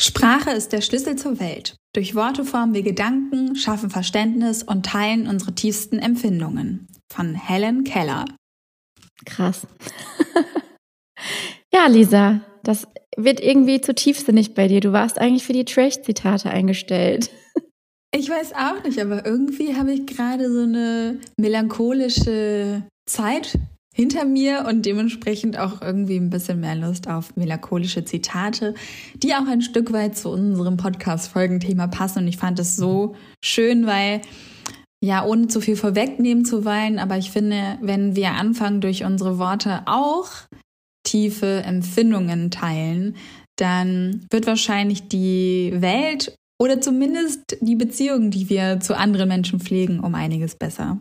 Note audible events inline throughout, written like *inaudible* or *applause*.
Sprache ist der Schlüssel zur Welt. Durch Worte formen wir Gedanken, schaffen Verständnis und teilen unsere tiefsten Empfindungen. Von Helen Keller. Krass. *laughs* ja, Lisa, das wird irgendwie zu tiefsinnig bei dir. Du warst eigentlich für die Trash-Zitate eingestellt. Ich weiß auch nicht, aber irgendwie habe ich gerade so eine melancholische Zeit hinter mir und dementsprechend auch irgendwie ein bisschen mehr Lust auf melancholische Zitate, die auch ein Stück weit zu unserem Podcast-Folgenthema passen. Und ich fand es so schön, weil ja, ohne zu viel vorwegnehmen zu wollen, aber ich finde, wenn wir anfangen, durch unsere Worte auch tiefe Empfindungen teilen, dann wird wahrscheinlich die Welt oder zumindest die Beziehungen, die wir zu anderen Menschen pflegen, um einiges besser.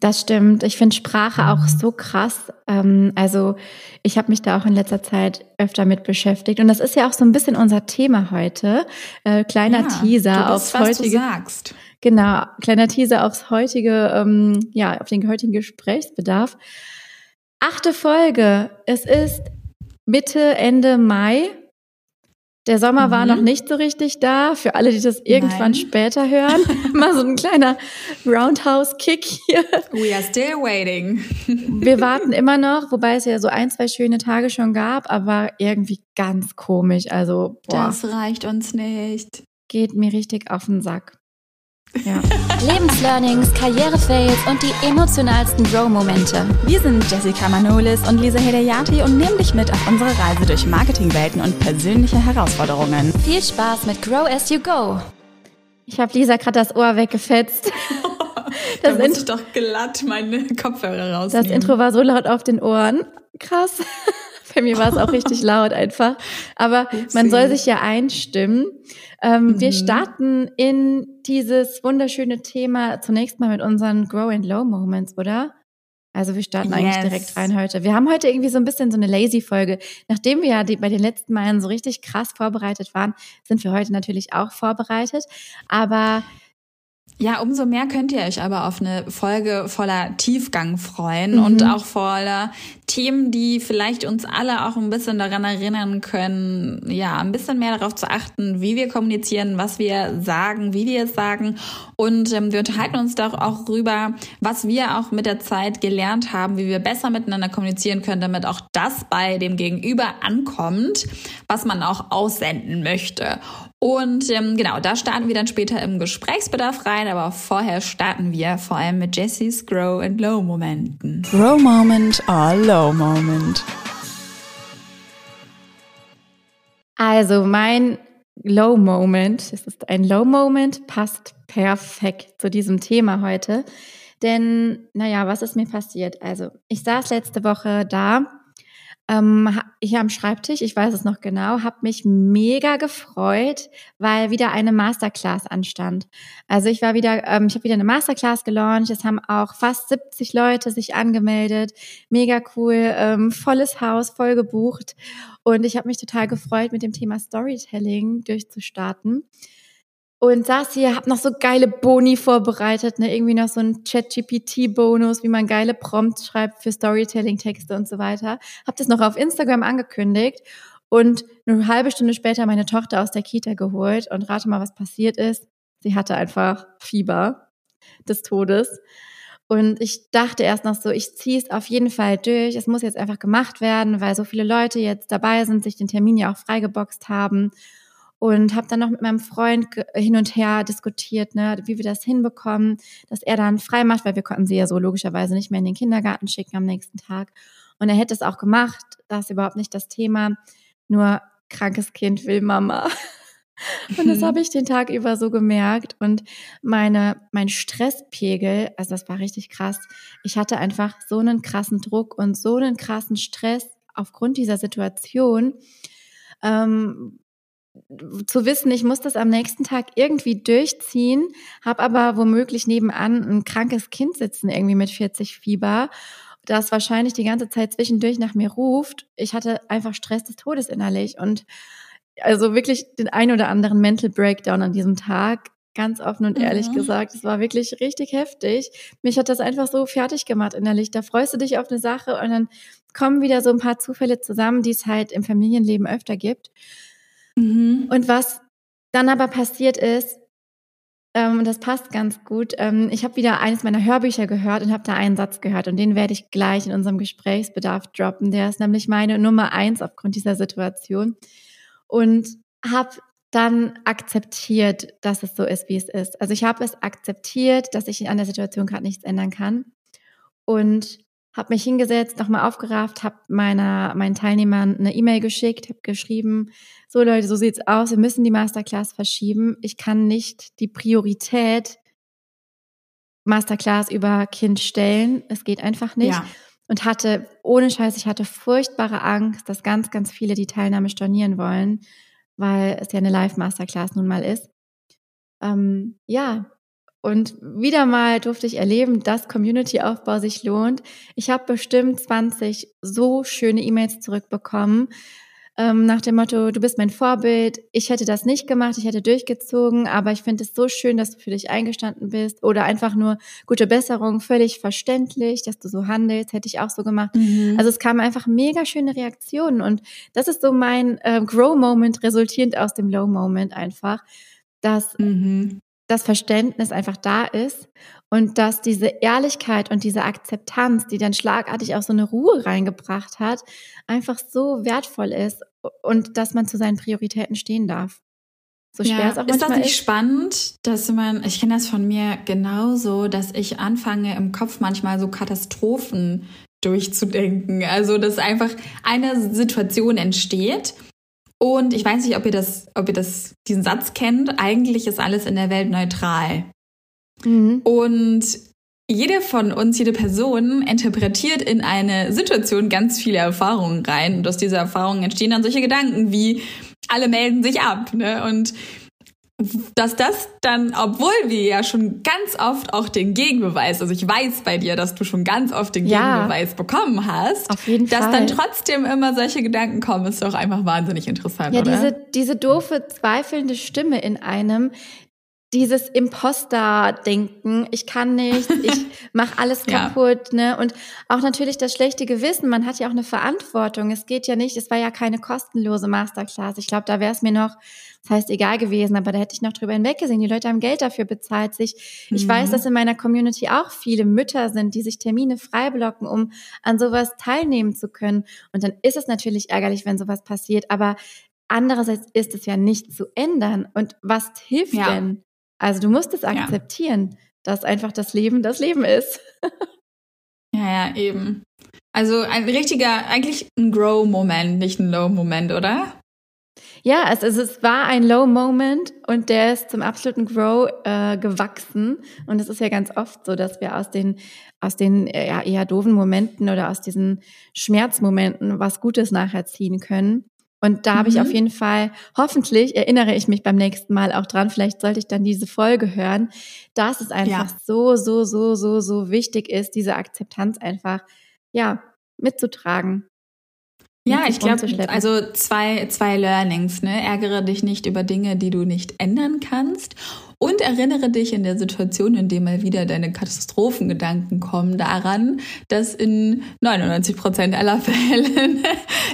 Das stimmt. Ich finde Sprache auch so krass. Ähm, also ich habe mich da auch in letzter Zeit öfter mit beschäftigt. Und das ist ja auch so ein bisschen unser Thema heute. Äh, kleiner ja, Teaser du bist, aufs was heutige. Du sagst. Genau, kleiner Teaser aufs heutige, ähm, ja, auf den heutigen Gesprächsbedarf. Achte Folge. Es ist Mitte, Ende Mai. Der Sommer mhm. war noch nicht so richtig da. Für alle, die das irgendwann Nein. später hören, *laughs* mal so ein kleiner Roundhouse-Kick hier. We are still waiting. Wir warten immer noch, wobei es ja so ein, zwei schöne Tage schon gab, aber irgendwie ganz komisch. Also, boah. Das reicht uns nicht. Geht mir richtig auf den Sack. Ja. *laughs* Lebenslearnings, Karrierefails und die emotionalsten Grow-Momente. Wir sind Jessica Manolis und Lisa Hedayati und nehmen dich mit auf unsere Reise durch Marketingwelten und persönliche Herausforderungen. Viel Spaß mit Grow as you go. Ich habe Lisa gerade das Ohr weggefetzt. *laughs* das da muss ich doch glatt meine Kopfhörer rausnehmen. Das Intro war so laut auf den Ohren. Krass. Bei mir war es auch richtig *laughs* laut einfach. Aber man soll sich ja einstimmen. Ähm, mhm. Wir starten in dieses wunderschöne Thema zunächst mal mit unseren Grow and Low Moments, oder? Also wir starten yes. eigentlich direkt rein heute. Wir haben heute irgendwie so ein bisschen so eine lazy Folge. Nachdem wir ja die, bei den letzten Malen so richtig krass vorbereitet waren, sind wir heute natürlich auch vorbereitet. Aber ja, umso mehr könnt ihr euch aber auf eine Folge voller Tiefgang freuen mhm. und auch voller Themen, die vielleicht uns alle auch ein bisschen daran erinnern können, ja, ein bisschen mehr darauf zu achten, wie wir kommunizieren, was wir sagen, wie wir es sagen. Und ähm, wir unterhalten uns doch auch darüber, was wir auch mit der Zeit gelernt haben, wie wir besser miteinander kommunizieren können, damit auch das bei dem Gegenüber ankommt, was man auch aussenden möchte. Und ähm, genau, da starten wir dann später im Gesprächsbedarf rein, aber vorher starten wir vor allem mit Jessys Grow and Low Momenten. Grow Moment or Low Moment. Also mein Low Moment, es ist ein Low Moment, passt perfekt zu diesem Thema heute. Denn, naja, was ist mir passiert? Also, ich saß letzte Woche da ähm, hier am Schreibtisch, ich weiß es noch genau, habe mich mega gefreut, weil wieder eine Masterclass anstand. Also ich war wieder, ähm, ich habe wieder eine Masterclass gelauncht. Es haben auch fast 70 Leute sich angemeldet. Mega cool, ähm, volles Haus, voll gebucht. Und ich habe mich total gefreut, mit dem Thema Storytelling durchzustarten und saß hier, hab noch so geile Boni vorbereitet, ne, irgendwie noch so ein Chat-GPT-Bonus, wie man geile Prompts schreibt für Storytelling-Texte und so weiter. Hab das noch auf Instagram angekündigt und eine halbe Stunde später meine Tochter aus der Kita geholt und rate mal, was passiert ist. Sie hatte einfach Fieber des Todes. Und ich dachte erst noch so, ich ziehe es auf jeden Fall durch. Es muss jetzt einfach gemacht werden, weil so viele Leute jetzt dabei sind, sich den Termin ja auch freigeboxt haben und habe dann noch mit meinem Freund hin und her diskutiert, ne, wie wir das hinbekommen, dass er dann frei macht, weil wir konnten sie ja so logischerweise nicht mehr in den Kindergarten schicken am nächsten Tag. Und er hätte es auch gemacht, das ist überhaupt nicht das Thema. Nur krankes Kind will Mama. *laughs* Und das habe ich den Tag über so gemerkt. Und meine, mein Stresspegel, also das war richtig krass. Ich hatte einfach so einen krassen Druck und so einen krassen Stress aufgrund dieser Situation, ähm, zu wissen, ich muss das am nächsten Tag irgendwie durchziehen, habe aber womöglich nebenan ein krankes Kind sitzen, irgendwie mit 40 Fieber, das wahrscheinlich die ganze Zeit zwischendurch nach mir ruft. Ich hatte einfach Stress des Todes innerlich und also wirklich den ein oder anderen Mental Breakdown an diesem Tag. Ganz offen und ehrlich mhm. gesagt, es war wirklich richtig heftig. Mich hat das einfach so fertig gemacht innerlich. Da freust du dich auf eine Sache und dann kommen wieder so ein paar Zufälle zusammen, die es halt im Familienleben öfter gibt. Mhm. Und was dann aber passiert ist, ähm, das passt ganz gut. Ähm, ich habe wieder eines meiner Hörbücher gehört und habe da einen Satz gehört und den werde ich gleich in unserem Gesprächsbedarf droppen. Der ist nämlich meine Nummer eins aufgrund dieser Situation und habe dann akzeptiert, dass es so ist, wie es ist. Also ich habe es akzeptiert, dass ich an der Situation gerade nichts ändern kann und habe mich hingesetzt, nochmal aufgerafft, habe meiner meinen Teilnehmern eine E-Mail geschickt, habe geschrieben, so Leute, so sieht's aus, wir müssen die Masterclass verschieben. Ich kann nicht die Priorität Masterclass über Kind stellen. Es geht einfach nicht. Ja. Und hatte, ohne Scheiß, ich hatte furchtbare Angst, dass ganz, ganz viele die Teilnahme stornieren wollen, weil es ja eine Live-Masterclass nun mal ist. Ähm, ja, und wieder mal durfte ich erleben, dass Community-Aufbau sich lohnt. Ich habe bestimmt 20 so schöne E-Mails zurückbekommen ähm, nach dem Motto, du bist mein Vorbild, ich hätte das nicht gemacht, ich hätte durchgezogen, aber ich finde es so schön, dass du für dich eingestanden bist oder einfach nur gute Besserung, völlig verständlich, dass du so handelst, hätte ich auch so gemacht. Mhm. Also es kamen einfach mega schöne Reaktionen und das ist so mein äh, Grow-Moment resultierend aus dem Low-Moment einfach, dass mhm das Verständnis einfach da ist und dass diese Ehrlichkeit und diese Akzeptanz, die dann schlagartig auch so eine Ruhe reingebracht hat, einfach so wertvoll ist und dass man zu seinen Prioritäten stehen darf. So schwer ja, es auch ist das nicht ist. spannend, dass man, ich kenne das von mir genauso, dass ich anfange im Kopf manchmal so Katastrophen durchzudenken. Also, dass einfach eine Situation entsteht und ich weiß nicht, ob ihr das, ob ihr das, diesen Satz kennt. Eigentlich ist alles in der Welt neutral. Mhm. Und jede von uns, jede Person interpretiert in eine Situation ganz viele Erfahrungen rein. Und aus dieser Erfahrung entstehen dann solche Gedanken wie, alle melden sich ab. Ne? Und dass das dann, obwohl wir ja schon ganz oft auch den Gegenbeweis, also ich weiß bei dir, dass du schon ganz oft den Gegenbeweis ja, bekommen hast, auf jeden dass Fall. dann trotzdem immer solche Gedanken kommen, ist doch einfach wahnsinnig interessant, ja, oder? Diese, diese doofe, zweifelnde Stimme in einem, dieses Imposter-Denken, ich kann nichts, *laughs* ich mache alles kaputt, ja. ne? Und auch natürlich das schlechte Gewissen, man hat ja auch eine Verantwortung. Es geht ja nicht, es war ja keine kostenlose Masterclass. Ich glaube, da wäre es mir noch, das heißt egal gewesen, aber da hätte ich noch drüber hinweggesehen. Die Leute haben Geld dafür bezahlt sich. Ich mhm. weiß, dass in meiner Community auch viele Mütter sind, die sich Termine freiblocken, um an sowas teilnehmen zu können. Und dann ist es natürlich ärgerlich, wenn sowas passiert, aber andererseits ist es ja nicht zu ändern. Und was hilft ja. denn? Also du musst es akzeptieren, ja. dass einfach das Leben das Leben ist. *laughs* ja, ja, eben. Also ein richtiger, eigentlich ein Grow-Moment, nicht ein Low-Moment, oder? Ja, es, es, es war ein Low-Moment und der ist zum absoluten Grow äh, gewachsen. Und es ist ja ganz oft so, dass wir aus den, aus den äh, ja, eher doofen Momenten oder aus diesen Schmerzmomenten was Gutes nachher ziehen können. Und da mhm. habe ich auf mhm. jeden Fall, hoffentlich erinnere ich mich beim nächsten Mal auch dran, vielleicht sollte ich dann diese Folge hören, dass es einfach ja. so, so, so, so, so wichtig ist, diese Akzeptanz einfach, ja, mitzutragen. Ja, ich glaube, also zwei, zwei Learnings, ne? Ärgere dich nicht über Dinge, die du nicht ändern kannst. Und erinnere dich in der Situation, in der mal wieder deine Katastrophengedanken kommen, daran, dass in 99 Prozent aller *laughs* Fälle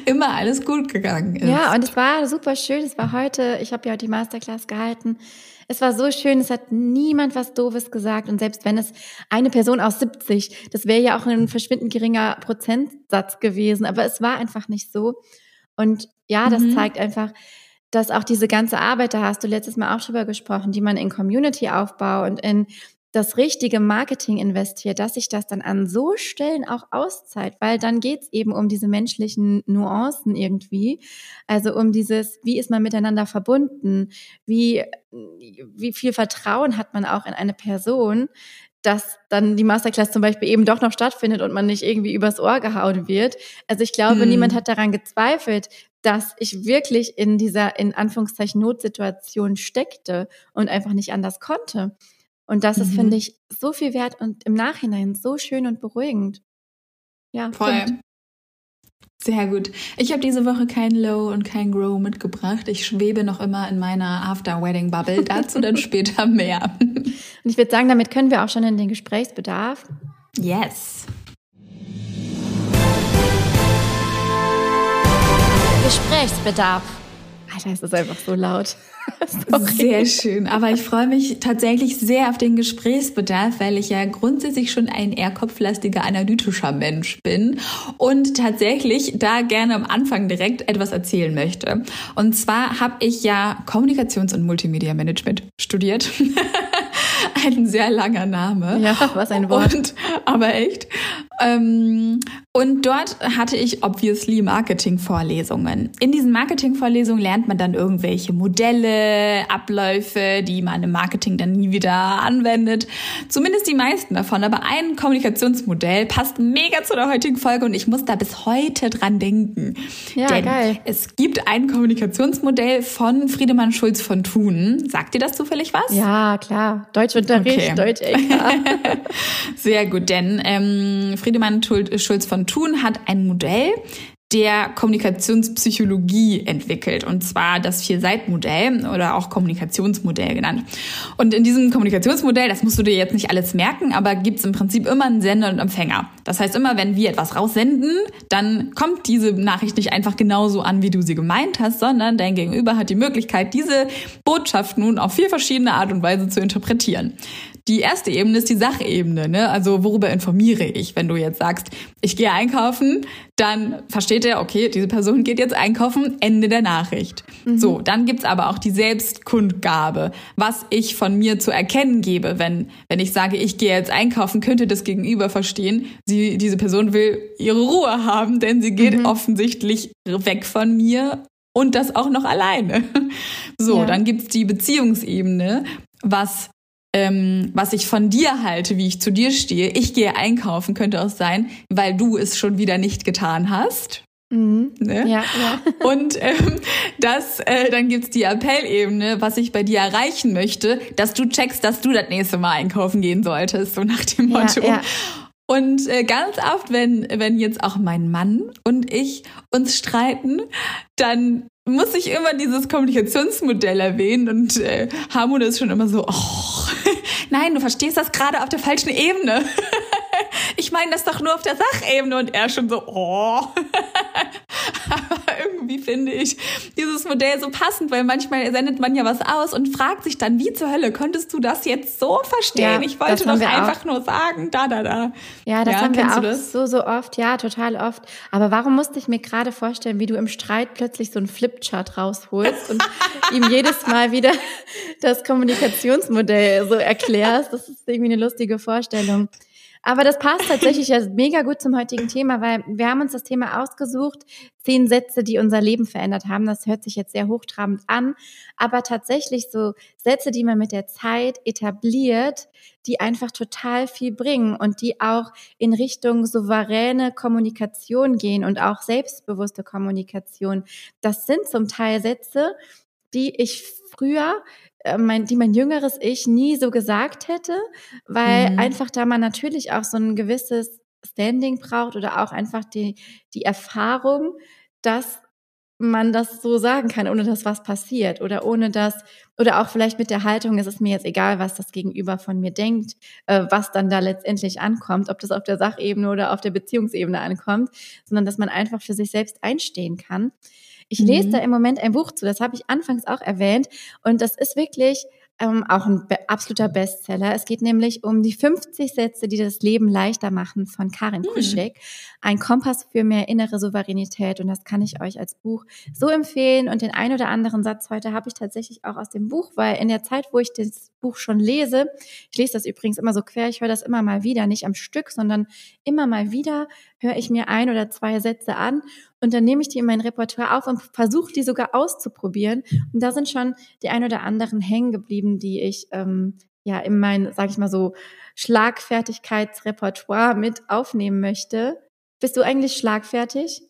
immer alles gut gegangen ist. Ja, und es war super schön. Es war heute, ich habe ja die Masterclass gehalten. Es war so schön, es hat niemand was Doofes gesagt. Und selbst wenn es eine Person aus 70, das wäre ja auch ein verschwindend geringer Prozentsatz gewesen, aber es war einfach nicht so. Und ja, das mhm. zeigt einfach, dass auch diese ganze Arbeit, da hast du letztes Mal auch drüber gesprochen, die man in Community-Aufbau und in das richtige Marketing investiert, dass sich das dann an so Stellen auch auszahlt, weil dann geht's eben um diese menschlichen Nuancen irgendwie. Also um dieses, wie ist man miteinander verbunden, wie, wie viel Vertrauen hat man auch in eine Person, dass dann die Masterclass zum Beispiel eben doch noch stattfindet und man nicht irgendwie übers Ohr gehauen wird. Also ich glaube, hm. niemand hat daran gezweifelt, dass ich wirklich in dieser, in Anführungszeichen, Notsituation steckte und einfach nicht anders konnte. Und das mhm. ist, finde ich, so viel wert und im Nachhinein so schön und beruhigend. Ja, voll. Stimmt. Sehr gut. Ich habe diese Woche kein Low und kein Grow mitgebracht. Ich schwebe noch immer in meiner After-Wedding-Bubble. Dazu dann *laughs* später mehr. Und ich würde sagen, damit können wir auch schon in den Gesprächsbedarf. Yes. Gesprächsbedarf. Alter, da ist es einfach so laut. *laughs* Sehr schön. Aber ich freue mich tatsächlich sehr auf den Gesprächsbedarf, weil ich ja grundsätzlich schon ein eher kopflastiger, analytischer Mensch bin und tatsächlich da gerne am Anfang direkt etwas erzählen möchte. Und zwar habe ich ja Kommunikations- und Multimedia-Management studiert. *laughs* ein sehr langer Name. Ja, was ein Wort. Und, aber echt. Ähm, und dort hatte ich obviously Marketing-Vorlesungen. In diesen Marketing-Vorlesungen lernt man dann irgendwelche Modelle, Abläufe, die man im Marketing dann nie wieder anwendet. Zumindest die meisten davon. Aber ein Kommunikationsmodell passt mega zu der heutigen Folge und ich muss da bis heute dran denken. Ja, Denn geil. es gibt ein Kommunikationsmodell von Friedemann Schulz von Thun. Sagt dir das zufällig was? Ja, klar. Deutschunterricht, Okay. Deutsch-LK. *laughs* Sehr gut, denn ähm, Friedemann Schul- Schulz von Thun hat ein Modell der Kommunikationspsychologie entwickelt, und zwar das Vier-Seit-Modell oder auch Kommunikationsmodell genannt. Und in diesem Kommunikationsmodell, das musst du dir jetzt nicht alles merken, aber gibt's im Prinzip immer einen Sender und Empfänger. Das heißt, immer wenn wir etwas raussenden, dann kommt diese Nachricht nicht einfach genauso an, wie du sie gemeint hast, sondern dein Gegenüber hat die Möglichkeit, diese Botschaft nun auf vier verschiedene Art und Weise zu interpretieren. Die erste Ebene ist die Sachebene, ne? Also worüber informiere ich? Wenn du jetzt sagst, ich gehe einkaufen, dann versteht er, okay, diese Person geht jetzt einkaufen, Ende der Nachricht. So, dann gibt's aber auch die Selbstkundgabe, was ich von mir zu erkennen gebe. Wenn, wenn ich sage, ich gehe jetzt einkaufen, könnte das Gegenüber verstehen, sie, diese Person will ihre Ruhe haben, denn sie geht offensichtlich weg von mir und das auch noch alleine. *laughs* So, Ja. dann gibt's die Beziehungsebene, was ähm, was ich von dir halte, wie ich zu dir stehe. Ich gehe einkaufen, könnte auch sein, weil du es schon wieder nicht getan hast. mhm. Ne? Ja, ja. *laughs* Und ähm, das, äh, dann gibt's die Appellebene, was ich bei dir erreichen möchte, dass du checkst, dass du das nächste Mal einkaufen gehen solltest, so nach dem Ja, Motto. ja. Und äh, ganz oft, wenn, wenn jetzt auch mein Mann und ich uns streiten, dann muss ich immer dieses Kommunikationsmodell erwähnen und äh, Harmon ist schon immer so, oh, *laughs* nein, du verstehst das gerade auf der falschen Ebene. *laughs* ich meine das doch nur auf der Sachebene und er schon so, oh. *laughs* Aber *laughs* irgendwie finde ich dieses Modell so passend, weil manchmal sendet man ja was aus und fragt sich dann, wie zur Hölle konntest du das jetzt so verstehen? Ja, ich wollte doch wir auch. einfach nur sagen, da, da, da. Ja, das haben wir kennst auch du das? so, so oft. Ja, total oft. Aber warum musste ich mir gerade vorstellen, wie du im Streit plötzlich so einen Flipchart rausholst und *laughs* ihm jedes Mal wieder das Kommunikationsmodell so erklärst? Das ist irgendwie eine lustige Vorstellung. Aber das passt tatsächlich ja mega gut zum heutigen Thema, weil wir haben uns das Thema ausgesucht, zehn Sätze, die unser Leben verändert haben. Das hört sich jetzt sehr hochtrabend an, aber tatsächlich so Sätze, die man mit der Zeit etabliert, die einfach total viel bringen und die auch in Richtung souveräne Kommunikation gehen und auch selbstbewusste Kommunikation. Das sind zum Teil Sätze, die ich früher, mein, die mein jüngeres Ich nie so gesagt hätte, weil Mhm. einfach da man natürlich auch so ein gewisses Standing braucht oder auch einfach die, die Erfahrung, dass man das so sagen kann, ohne dass was passiert oder ohne dass, oder auch vielleicht mit der Haltung, es ist mir jetzt egal, was das Gegenüber von mir denkt, äh, was dann da letztendlich ankommt, ob das auf der Sachebene oder auf der Beziehungsebene ankommt, sondern dass man einfach für sich selbst einstehen kann. Ich lese Mhm. da im Moment ein Buch zu, das habe ich anfangs auch erwähnt und das ist wirklich ähm, auch ein be absoluter Bestseller. Es geht nämlich um die 50 Sätze, die das Leben leichter machen von Karin Hm. Kuschek. Ein Kompass für mehr innere Souveränität und das kann ich euch als Buch so empfehlen. Und den ein oder anderen Satz heute habe ich tatsächlich auch aus dem Buch, weil in der Zeit, wo ich das Buch schon lese, ich lese das übrigens immer so quer, ich höre das immer mal wieder, nicht am Stück, sondern immer mal wieder höre ich mir ein oder zwei Sätze an und dann nehme ich die in mein Repertoire auf und versuche die sogar auszuprobieren. Und da sind schon die ein oder anderen hängen geblieben, die ich ähm, ja in mein, sag ich mal so, Schlagfertigkeitsrepertoire mit aufnehmen möchte. Bist du eigentlich schlagfertig?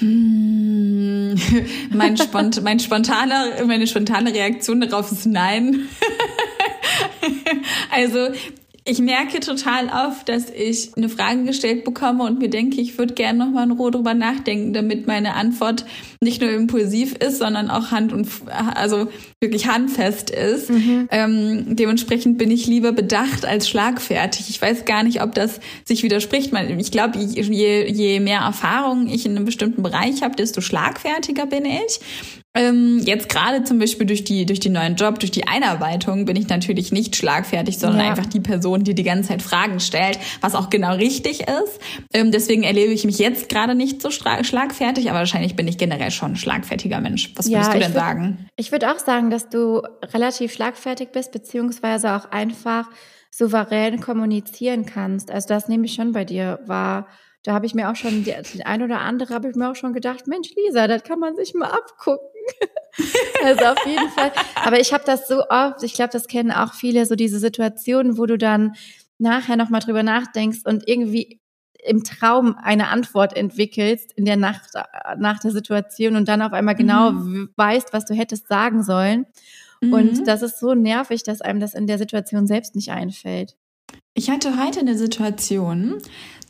Mm, *laughs* mein, spont mein spontaner, meine spontane Reaktion darauf ist nein. *laughs* also ich merke total oft, dass ich eine Frage gestellt bekomme und mir denke, ich würde gerne noch mal in Ruhe drüber nachdenken, damit meine Antwort nicht nur impulsiv ist, sondern auch hand und also wirklich handfest ist. Mhm. Ähm, dementsprechend bin ich lieber bedacht als schlagfertig. Ich weiß gar nicht, ob das sich widerspricht. Ich glaube, je, je mehr Erfahrung ich in einem bestimmten Bereich habe, desto schlagfertiger bin ich. Ähm, jetzt gerade zum Beispiel durch die, durch den neuen Job, durch die Einarbeitung bin ich natürlich nicht schlagfertig, sondern ja. einfach die Person, die die ganze Zeit Fragen stellt, was auch genau richtig ist. Ähm, deswegen erlebe ich mich jetzt gerade nicht so schlagfertig, aber wahrscheinlich bin ich generell schon ein schlagfertiger Mensch. Was würdest ja, du denn würd, sagen? Ich würde auch sagen, dass du relativ schlagfertig bist, beziehungsweise auch einfach souverän kommunizieren kannst. Also das nehme ich schon bei dir wahr. Da habe ich mir auch schon, die, die ein oder andere habe ich mir auch schon gedacht, Mensch, Lisa, das kann man sich mal abgucken. *laughs* also auf jeden Fall. Aber ich habe das so oft, ich glaube, das kennen auch viele, so diese Situationen, wo du dann nachher nochmal drüber nachdenkst und irgendwie im Traum eine Antwort entwickelst in der Nacht nach der Situation und dann auf einmal genau mhm. weißt, was du hättest sagen sollen. Mhm. Und das ist so nervig, dass einem das in der Situation selbst nicht einfällt. Ich hatte heute eine Situation,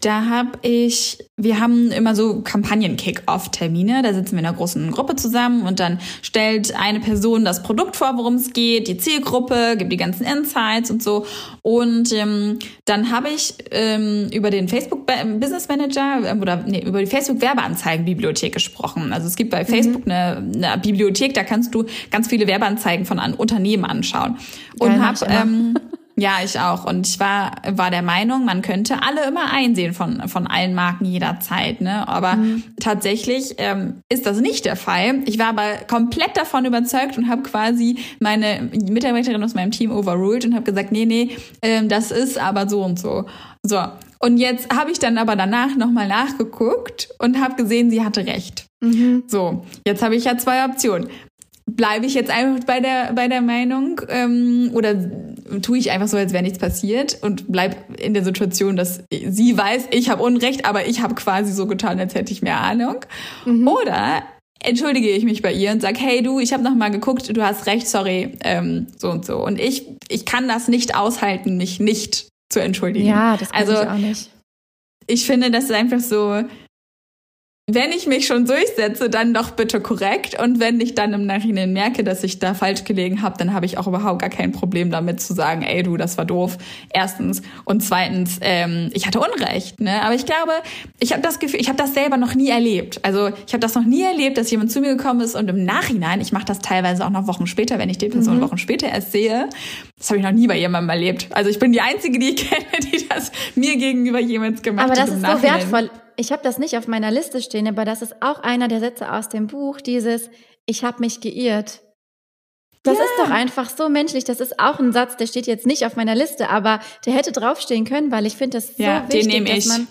da habe ich, wir haben immer so Kampagnen-Kick-Off-Termine. Da sitzen wir in einer großen Gruppe zusammen und dann stellt eine Person das Produkt vor, worum es geht, die Zielgruppe, gibt die ganzen Insights und so. Und ähm, dann habe ich ähm, über den Facebook Business Manager äh, oder nee, über die Facebook Werbeanzeigen-Bibliothek gesprochen. Also es gibt bei mhm. Facebook mhm. eine, eine, Bibliothek, da kannst du ganz viele Werbeanzeigen von an Unternehmen anschauen. Und habe ähm, *laughs* ja, ich auch. Und ich war, war der Meinung, man könnte alle immer einsehen von, von allen Marken jederzeit. Ne? Aber mhm. tatsächlich ähm, ist das nicht der Fall. Ich war aber komplett davon überzeugt und habe quasi meine Mitarbeiterin aus meinem Team overruled und habe gesagt, nee, nee, ähm, das ist aber so und so. So. Und jetzt habe ich dann aber danach nochmal nachgeguckt und habe gesehen, sie hatte recht. Mhm. So, jetzt habe ich ja zwei Optionen bleibe ich jetzt einfach bei der, bei der Meinung ähm, oder tue ich einfach so, als wäre nichts passiert und bleib in der Situation, dass sie weiß, ich habe Unrecht, aber ich habe quasi so getan, als hätte ich mehr Ahnung. Mhm. Oder entschuldige ich mich bei ihr und sag, hey du, ich habe noch mal geguckt, du hast recht, sorry, ähm, so und so. Und ich, ich kann das nicht aushalten, mich nicht zu entschuldigen. Ja, das kann also, ich auch nicht. Ich finde, das ist einfach so, wenn ich mich schon durchsetze, dann doch bitte korrekt. Und wenn ich dann im Nachhinein merke, dass ich da falsch gelegen habe, dann habe ich auch überhaupt gar kein Problem damit zu sagen, ey du, das war doof. Erstens. Und zweitens, ähm, ich hatte Unrecht. Ne? Aber ich glaube, ich habe das Gefühl, ich habe das selber noch nie erlebt. Also ich habe das noch nie erlebt, dass jemand zu mir gekommen ist und im Nachhinein, ich mache das teilweise auch noch Wochen später, wenn ich die Person mhm. Wochen später erst sehe, das habe ich noch nie bei jemandem erlebt. Also ich bin die Einzige, die ich *laughs* kenne, die das mir gegenüber jemals gemacht hat. Aber das ist so wertvoll ich habe das nicht auf meiner Liste stehen, aber das ist auch einer der Sätze aus dem Buch, dieses Ich habe mich geirrt. Das ja. ist doch einfach so menschlich. Das ist auch ein Satz, der steht jetzt nicht auf meiner Liste, aber der hätte draufstehen können, weil ich finde das so ja, wichtig, dass man,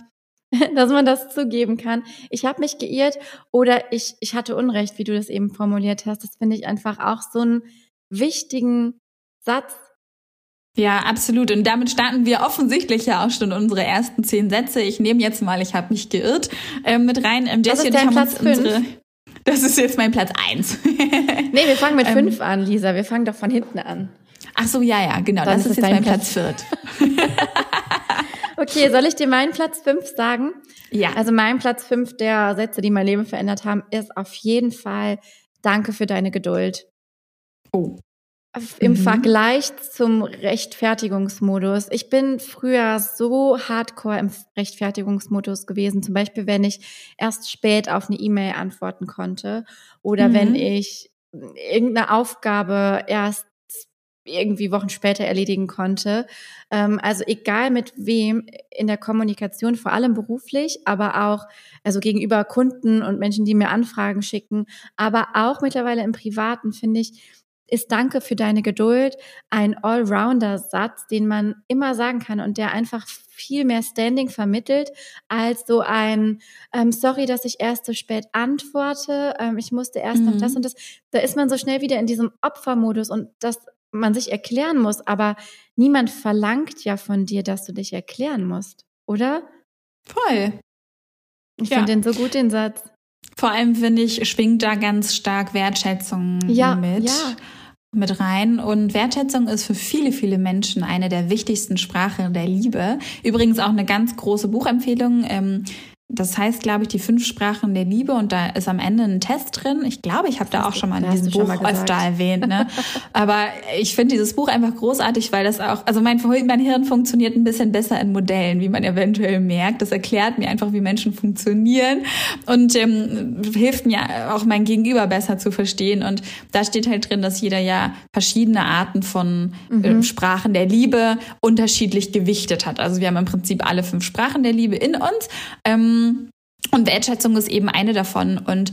*laughs* dass man das zugeben kann. Ich habe mich geirrt oder ich, ich hatte Unrecht, wie du das eben formuliert hast. Das finde ich einfach auch so einen wichtigen Satz, ja, absolut. Und damit starten wir offensichtlich ja auch schon unsere ersten zehn Sätze. Ich nehme jetzt mal, ich habe mich geirrt, äh, mit rein. Ähm, Jessie und ich haben Platz unsere. Das ist jetzt mein Platz eins. *laughs* nee, wir fangen mit ähm, fünf an, Lisa. Wir fangen doch von hinten an. Ach so, ja, ja, genau. Dann das ist, ist jetzt mein Platz, Platz viert. *laughs* okay, soll ich dir meinen Platz fünf sagen? Ja. Also mein Platz fünf der Sätze, die mein Leben verändert haben, ist auf jeden Fall Danke für deine Geduld. Oh im mhm. Vergleich zum Rechtfertigungsmodus. Ich bin früher so hardcore im Rechtfertigungsmodus gewesen. Zum Beispiel, wenn ich erst spät auf eine E-Mail antworten konnte oder mhm. wenn ich irgendeine Aufgabe erst irgendwie Wochen später erledigen konnte. Ähm, also egal mit wem in der Kommunikation, vor allem beruflich, aber auch also gegenüber Kunden und Menschen, die mir Anfragen schicken, aber auch mittlerweile im Privaten finde ich, ist Danke für deine Geduld ein Allrounder-Satz, den man immer sagen kann und der einfach viel mehr Standing vermittelt als so ein ähm, Sorry, dass ich erst so spät antworte, ähm, ich musste erst mhm. noch das und das. Da ist man so schnell wieder in diesem Opfermodus und dass man sich erklären muss, aber niemand verlangt ja von dir, dass du dich erklären musst, oder? Voll. Ich ja. finde den so gut, den Satz. Vor allem finde ich, schwingt da ganz stark Wertschätzung ja, mit. Ja. Mit rein. Und Wertschätzung ist für viele, viele Menschen eine der wichtigsten Sprachen der Liebe. Übrigens auch eine ganz große Buchempfehlung. Ähm, das heißt, glaube ich, die fünf Sprachen der Liebe und da ist am Ende ein Test drin. Ich glaube, ich habe da auch schon mal in diesem Buch öfter erwähnt. Ne? *laughs* Aber ich finde dieses Buch einfach großartig, weil das auch, also mein, mein Hirn funktioniert ein bisschen besser in Modellen, wie man eventuell merkt. Das erklärt mir einfach, wie Menschen funktionieren und ähm, hilft mir auch mein Gegenüber besser zu verstehen. Und da steht halt drin, dass jeder ja verschiedene Arten von mhm. äh, Sprachen der Liebe unterschiedlich gewichtet hat. Also wir haben im Prinzip alle fünf Sprachen der Liebe in uns. Ähm, und Wertschätzung ist eben eine davon. Und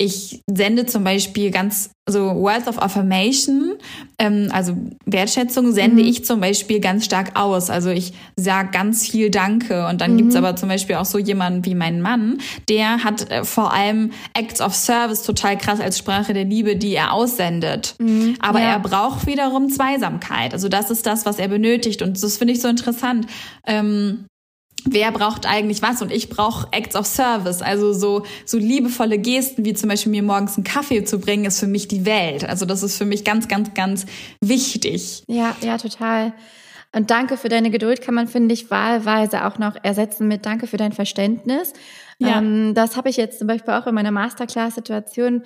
ich sende zum Beispiel ganz so Words of Affirmation, ähm, also Wertschätzung sende mhm. ich zum Beispiel ganz stark aus. Also ich sage ganz viel Danke. Und dann mhm. gibt's aber zum Beispiel auch so jemanden wie mein Mann, der hat äh, vor allem Acts of Service total krass als Sprache der Liebe, die er aussendet. Mhm. Aber ja. er braucht wiederum Zweisamkeit. Also das ist das, was er benötigt. Und das finde ich so interessant. Ähm, wer braucht eigentlich was und ich brauche Acts of Service, also so so liebevolle Gesten wie zum Beispiel mir morgens einen Kaffee zu bringen, ist für mich die Welt. Also das ist für mich ganz ganz ganz wichtig. Ja, ja, total. Und danke für deine Geduld kann man finde ich wahlweise auch noch ersetzen mit Danke für dein Verständnis. Ja. Ähm, das habe ich jetzt zum Beispiel auch in meiner Masterclass-Situation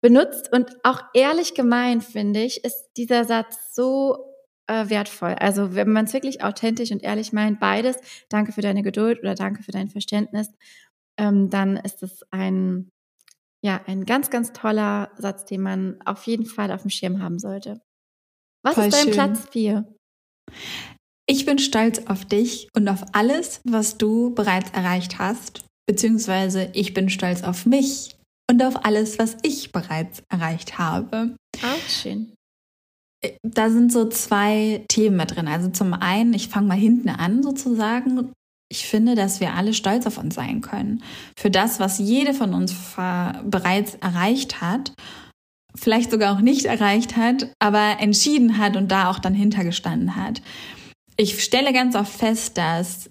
benutzt und auch ehrlich gemeint finde ich ist dieser Satz so äh, wertvoll. Also wenn man es wirklich authentisch und ehrlich meint, beides, danke für deine Geduld oder danke für dein Verständnis, ähm, dann ist es ein, ja, ein ganz, ganz toller Satz, den man auf jeden Fall auf dem Schirm haben sollte. Was Voll ist dein schön. Platz vier? Ich bin stolz auf dich und auf alles, was du bereits erreicht hast, beziehungsweise ich bin stolz auf mich und auf alles, was ich bereits erreicht habe. Auch schön da sind so zwei Themen mit drin. Also zum einen, ich fange mal hinten an sozusagen. Ich finde, dass wir alle stolz auf uns sein können. Für das, was jede von uns bereits erreicht hat, vielleicht sogar auch nicht erreicht hat, aber entschieden hat und da auch dann hintergestanden hat. Ich stelle ganz oft fest, dass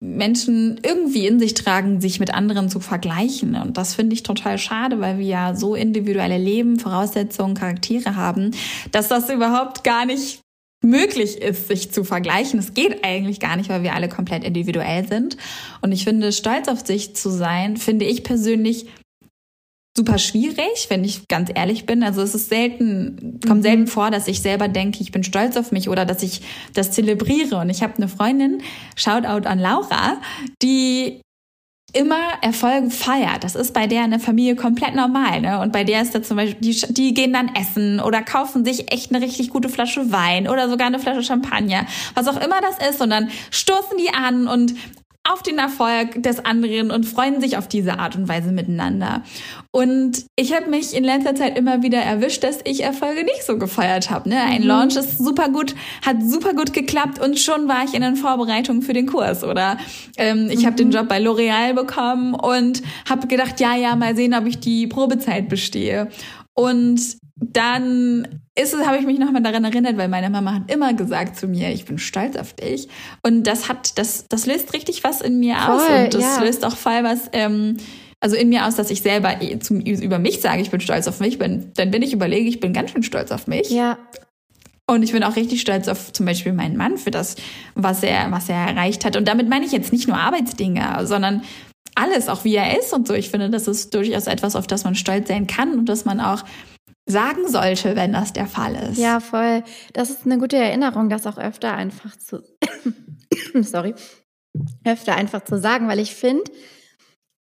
Menschen irgendwie in sich tragen, sich mit anderen zu vergleichen. Und das finde ich total schade, weil wir ja so individuelle Leben, Voraussetzungen, Charaktere haben, dass das überhaupt gar nicht möglich ist, sich zu vergleichen. Es geht eigentlich gar nicht, weil wir alle komplett individuell sind. Und ich finde, stolz auf sich zu sein, finde ich persönlich super schwierig, wenn ich ganz ehrlich bin. Also es ist selten, kommt mhm. selten vor, dass ich selber denke, ich bin stolz auf mich oder dass ich das zelebriere. Und ich habe eine Freundin, Shoutout an Laura, die immer Erfolge feiert. Das ist bei der in der Familie komplett normal. Ne? Und bei der ist da zum Beispiel, die, die gehen dann essen oder kaufen sich echt eine richtig gute Flasche Wein oder sogar eine Flasche Champagner, was auch immer das ist. Und dann stoßen die an und auf den Erfolg des anderen und freuen sich auf diese Art und Weise miteinander. Und ich habe mich in letzter Zeit immer wieder erwischt, dass ich Erfolge nicht so gefeiert habe. Ne? Ein mhm. Launch ist super gut, hat super gut geklappt und schon war ich in den Vorbereitungen für den Kurs. Oder ähm, ich mhm. habe den Job bei L'Oreal bekommen und habe gedacht, ja, ja, mal sehen, ob ich die Probezeit bestehe. Und dann ist es, habe ich mich nochmal daran erinnert, weil meine Mama hat immer gesagt zu mir, ich bin stolz auf dich. Und das hat, das, das löst richtig was in mir voll, aus. Und das ja. löst auch voll was, ähm, also in mir aus, dass ich selber zum, über mich sage, ich bin stolz auf mich, bin, dann bin ich überlege, ich bin ganz schön stolz auf mich. Ja. Und ich bin auch richtig stolz auf zum Beispiel meinen Mann für das, was er, was er erreicht hat. Und damit meine ich jetzt nicht nur Arbeitsdinge, sondern alles, auch wie er ist und so. Ich finde, das ist durchaus etwas, auf das man stolz sein kann und dass man auch sagen sollte, wenn das der Fall ist. Ja, voll. Das ist eine gute Erinnerung, das auch öfter einfach zu, *coughs* sorry, öfter einfach zu sagen, weil ich finde,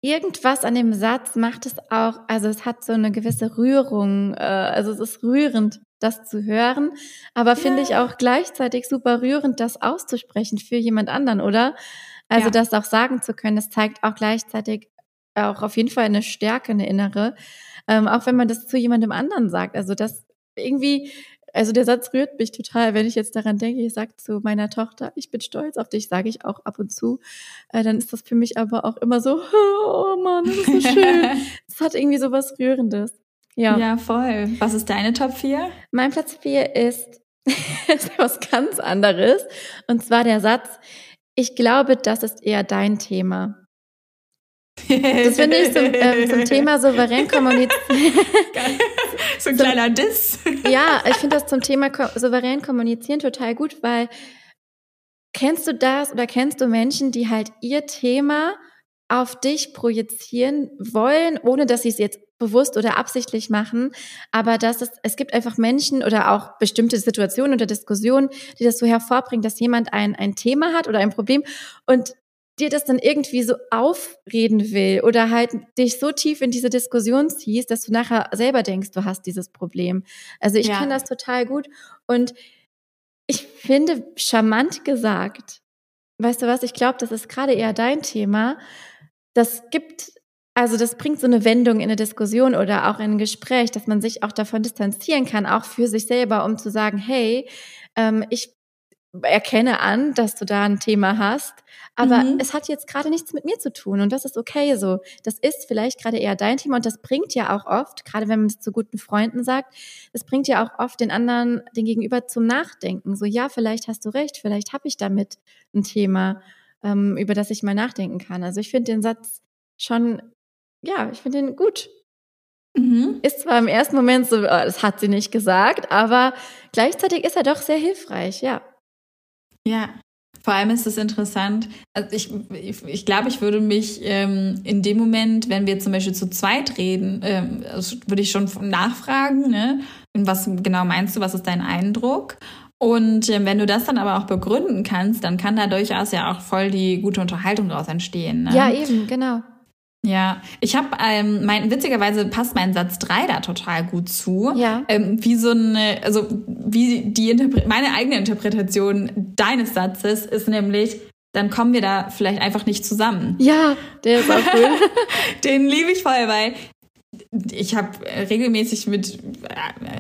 irgendwas an dem Satz macht es auch, also es hat so eine gewisse Rührung, äh, also es ist rührend, das zu hören, aber finde ich auch gleichzeitig super rührend, das auszusprechen für jemand anderen, oder? Also ja. das auch sagen zu können, das zeigt auch gleichzeitig auch auf jeden Fall eine Stärke, eine innere, ähm, auch wenn man das zu jemandem anderen sagt. Also das irgendwie, also der Satz rührt mich total, wenn ich jetzt daran denke, ich sage zu meiner Tochter, ich bin stolz auf dich, sage ich auch ab und zu. Äh, dann ist das für mich aber auch immer so, *laughs* oh Mann, das ist so schön. *laughs* Es hat irgendwie so was Rührendes. Ja. ja, voll. Was ist deine Top 4? Mein Platz 4 ist, ist *laughs* was ganz anderes. Und zwar der Satz, ich glaube, das ist eher dein Thema. Das finde ich zum, ähm, zum Thema souverän kommunizieren. *laughs* so ein kleiner Diss. ja, ich finde das zum Thema souverän kommunizieren total gut, weil kennst du das oder kennst du Menschen, die halt ihr Thema auf dich projizieren wollen, ohne dass sie es jetzt bewusst oder absichtlich machen, aber dass es, es gibt einfach Menschen oder auch bestimmte Situationen oder Diskussionen, die das so hervorbringen, dass jemand ein, ein Thema hat oder ein Problem und dir das dann irgendwie so aufreden will oder halt dich so tief in diese Diskussion ziehst, dass du nachher selber denkst, du hast dieses Problem. Also ich ja. kann das total gut und ich finde charmant gesagt, weißt du was, ich glaube, das ist gerade eher dein Thema. Das gibt also das bringt so eine Wendung in eine Diskussion oder auch in ein Gespräch, dass man sich auch davon distanzieren kann, auch für sich selber, um zu sagen, hey, ähm, ich erkenne an, dass du da ein Thema hast, aber mhm. es hat jetzt gerade nichts mit mir zu tun und das ist okay so. Das ist vielleicht gerade eher dein Thema und das bringt ja auch oft, gerade wenn man es zu guten Freunden sagt, das bringt ja auch oft den anderen, den Gegenüber zum Nachdenken. So, ja, vielleicht hast du recht, vielleicht habe ich damit ein Thema, ähm, über das ich mal nachdenken kann. Also ich finde den Satz schon, ja, ich finde den gut. Mhm. Ist zwar im ersten Moment so, oh, das hat sie nicht gesagt, aber gleichzeitig ist er doch sehr hilfreich, ja. Ja, vor allem ist es interessant, also ich, ich, ich glaube, ich würde mich ähm, in dem Moment, wenn wir zum Beispiel zu zweit reden, ähm, also würde ich schon nachfragen, ne? was genau meinst du, was ist dein Eindruck? Und ähm, wenn du das dann aber auch begründen kannst, dann kann da durchaus ja auch voll die gute Unterhaltung daraus entstehen. Ne? Ja, eben, genau. Ja, ich habe, ähm, mein, witzigerweise passt mein Satz 3 da total gut zu. Ja. Ähm, wie so eine, also wie die Interpre meine eigene Interpretation deines Satzes ist nämlich, dann kommen wir da vielleicht einfach nicht zusammen. Ja, der ist auch cool. *laughs* Den liebe ich voll, weil ich habe regelmäßig mit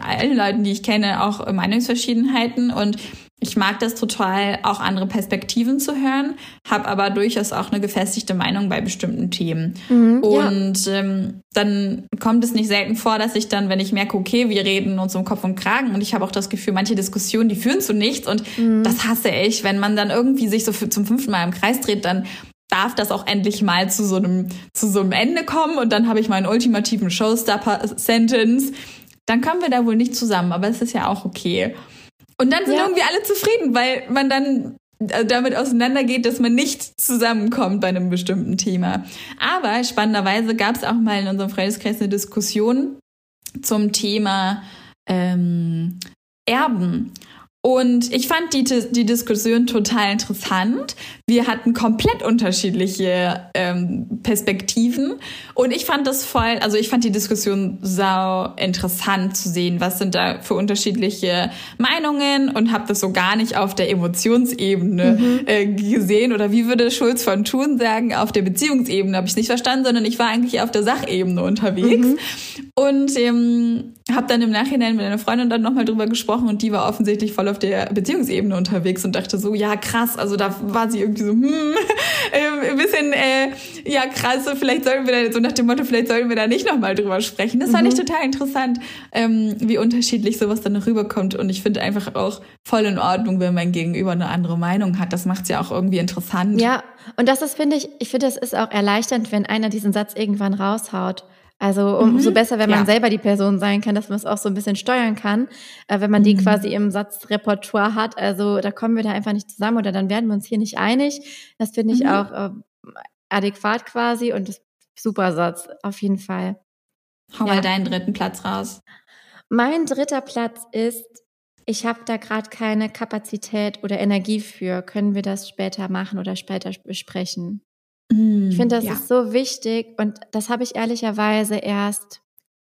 allen Leuten, die ich kenne, auch Meinungsverschiedenheiten und ich mag das total, auch andere Perspektiven zu hören, habe aber durchaus auch eine gefestigte Meinung bei bestimmten Themen. Mhm, und ja. ähm, dann kommt es nicht selten vor, dass ich dann, wenn ich merke, okay, wir reden uns um Kopf und Kragen und ich habe auch das Gefühl, manche Diskussionen, die führen zu nichts und mhm. das hasse ich, wenn man dann irgendwie sich so zum fünften Mal im Kreis dreht, dann darf das auch endlich mal zu so einem, zu so einem Ende kommen und dann habe ich meinen ultimativen Showstopper-Sentence. Dann kommen wir da wohl nicht zusammen, aber es ist ja auch okay. Und dann sind ja. irgendwie alle zufrieden, weil man dann äh, damit auseinandergeht, dass man nicht zusammenkommt bei einem bestimmten Thema. Aber spannenderweise gab es auch mal in unserem Freundeskreis eine Diskussion zum Thema ähm, Erben. Und ich fand die, die Diskussion total interessant. Wir hatten komplett unterschiedliche ähm, Perspektiven. Und ich fand das voll, also ich fand die Diskussion sau interessant zu sehen, was sind da für unterschiedliche Meinungen und habe das so gar nicht auf der Emotionsebene mhm. äh, gesehen. Oder wie würde Schulz von Thun sagen, auf der Beziehungsebene habe ich nicht verstanden, sondern ich war eigentlich auf der Sachebene unterwegs. Mhm. Und ähm, habe dann im Nachhinein mit einer Freundin dann nochmal drüber gesprochen und die war offensichtlich voll auf der Beziehungsebene unterwegs und dachte so, ja krass, also da war sie irgendwie so, hm, *laughs* äh, ein bisschen, äh, ja krass, vielleicht sollten wir da, so nach dem Motto, vielleicht sollten wir da nicht nochmal drüber sprechen. Das mhm. fand ich mhm. total interessant, ähm, wie unterschiedlich sowas dann rüberkommt und ich finde einfach auch voll in Ordnung, wenn mein Gegenüber eine andere Meinung hat. Das macht's ja auch irgendwie interessant. Ja, und das ist, finde ich, ich finde, das ist auch erleichternd, wenn einer diesen Satz irgendwann raushaut. Also umso mhm. besser, wenn man ja. selber die Person sein kann, dass man es auch so ein bisschen steuern kann, äh, wenn man die mhm. quasi im Satzrepertoire hat. Also da kommen wir da einfach nicht zusammen oder dann werden wir uns hier nicht einig. Das finde ich mhm. auch äh, adäquat quasi und das super Satz, auf jeden Fall. Hau ja. mal deinen dritten Platz raus. Mein dritter Platz ist, ich habe da gerade keine Kapazität oder Energie für. Können wir das später machen oder später besprechen? Ich finde, das ja. ist so wichtig und das habe ich ehrlicherweise erst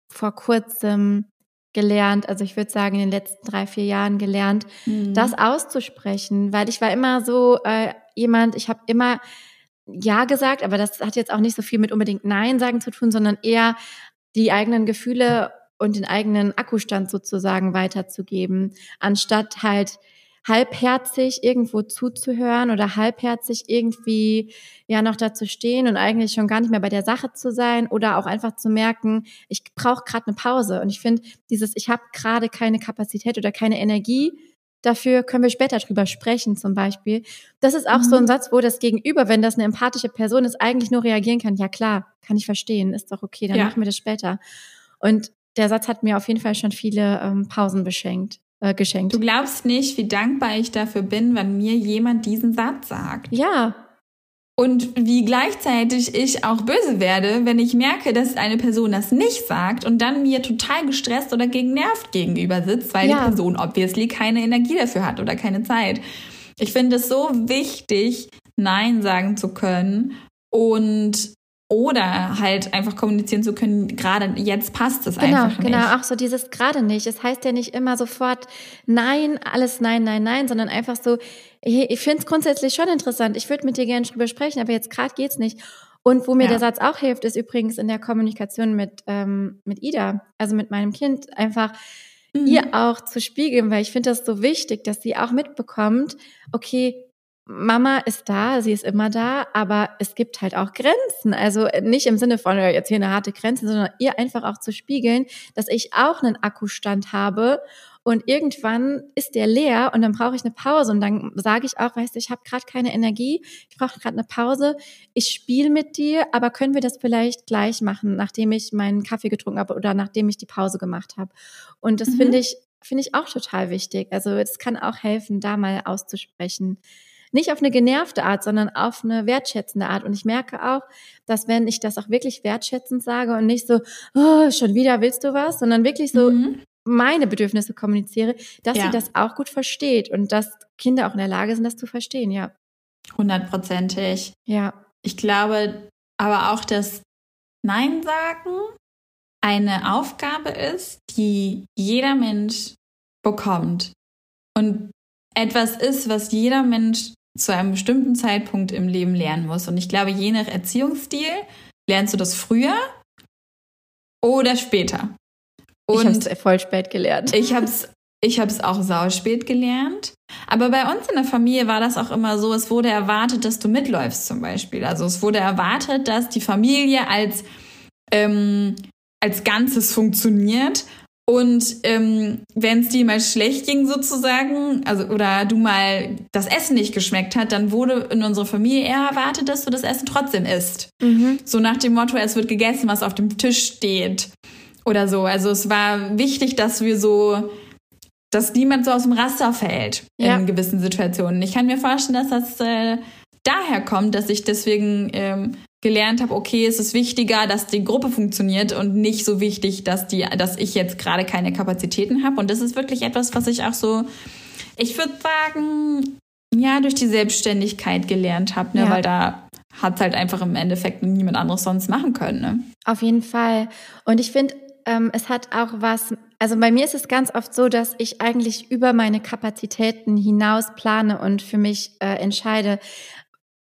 vor kurzem gelernt, also ich würde sagen in den letzten drei, vier Jahren gelernt, mhm. das auszusprechen, weil ich war immer so äh, jemand, ich habe immer Ja gesagt, aber das hat jetzt auch nicht so viel mit unbedingt Nein sagen zu tun, sondern eher die eigenen Gefühle und den eigenen Akkustand sozusagen weiterzugeben, anstatt halt halbherzig irgendwo zuzuhören oder halbherzig irgendwie ja noch dazu stehen und eigentlich schon gar nicht mehr bei der Sache zu sein oder auch einfach zu merken, ich brauche gerade eine Pause. Und ich finde, dieses, ich habe gerade keine Kapazität oder keine Energie, dafür können wir später drüber sprechen zum Beispiel. Das ist auch mhm. so ein Satz, wo das Gegenüber, wenn das eine empathische Person ist, eigentlich nur reagieren kann. Ja klar, kann ich verstehen, ist doch okay, dann ja. machen wir das später. Und der Satz hat mir auf jeden Fall schon viele ähm, Pausen beschenkt. Äh, geschenkt. Du glaubst nicht, wie dankbar ich dafür bin, wenn mir jemand diesen Satz sagt. Ja, und wie gleichzeitig ich auch böse werde, wenn ich merke, dass eine Person das nicht sagt und dann mir total gestresst oder gegen nervt gegenüber sitzt, weil ja. die Person obviously keine Energie dafür hat oder keine Zeit. Ich finde es so wichtig, Nein sagen zu können und oder halt einfach kommunizieren zu können, gerade jetzt passt es genau, einfach nicht. Genau, auch so dieses gerade nicht. Es heißt ja nicht immer sofort nein, alles nein, nein, nein, sondern einfach so, ich finde es grundsätzlich schon interessant. Ich würde mit dir gerne drüber sprechen, aber jetzt gerade geht's nicht. Und wo mir ja. der Satz auch hilft, ist übrigens in der Kommunikation mit, ähm, mit Ida, also mit meinem Kind, einfach mhm. ihr auch zu spiegeln, weil ich finde das so wichtig, dass sie auch mitbekommt, okay, Mama ist da, sie ist immer da, aber es gibt halt auch Grenzen. Also nicht im Sinne von jetzt hier eine harte Grenze, sondern ihr einfach auch zu spiegeln, dass ich auch einen Akkustand habe und irgendwann ist der leer und dann brauche ich eine Pause und dann sage ich auch, weißt du, ich habe gerade keine Energie, ich brauche gerade eine Pause. Ich spiele mit dir, aber können wir das vielleicht gleich machen, nachdem ich meinen Kaffee getrunken habe oder nachdem ich die Pause gemacht habe? Und das mhm. finde ich finde ich auch total wichtig. Also es kann auch helfen, da mal auszusprechen nicht auf eine genervte Art, sondern auf eine wertschätzende Art. Und ich merke auch, dass wenn ich das auch wirklich wertschätzend sage und nicht so, oh, schon wieder willst du was, sondern wirklich so mhm. meine Bedürfnisse kommuniziere, dass ja. sie das auch gut versteht und dass Kinder auch in der Lage sind, das zu verstehen, ja. Hundertprozentig. Ja. Ich glaube aber auch, dass Nein sagen eine Aufgabe ist, die jeder Mensch bekommt. Und etwas ist, was jeder Mensch zu einem bestimmten Zeitpunkt im Leben lernen muss. Und ich glaube, je nach Erziehungsstil lernst du das früher oder später. Und ich habe es voll spät gelernt. Ich habe es ich hab's auch sauspät gelernt. Aber bei uns in der Familie war das auch immer so, es wurde erwartet, dass du mitläufst zum Beispiel. Also es wurde erwartet, dass die Familie als, ähm, als Ganzes funktioniert und ähm, wenn es dir mal schlecht ging sozusagen, also oder du mal das Essen nicht geschmeckt hat, dann wurde in unserer Familie eher erwartet, dass du das Essen trotzdem isst. Mhm. So nach dem Motto, es wird gegessen, was auf dem Tisch steht oder so. Also es war wichtig, dass wir so, dass niemand so aus dem Raster fällt ja. in gewissen Situationen. Ich kann mir vorstellen, dass das äh, daher kommt, dass ich deswegen ähm, gelernt habe, okay, es ist wichtiger, dass die Gruppe funktioniert und nicht so wichtig, dass die, dass ich jetzt gerade keine Kapazitäten habe. Und das ist wirklich etwas, was ich auch so, ich würde sagen, ja, durch die Selbstständigkeit gelernt habe, ne? Ja. weil da hat es halt einfach im Endeffekt niemand anderes sonst machen können. Ne? Auf jeden Fall. Und ich finde, ähm, es hat auch was, also bei mir ist es ganz oft so, dass ich eigentlich über meine Kapazitäten hinaus plane und für mich äh, entscheide,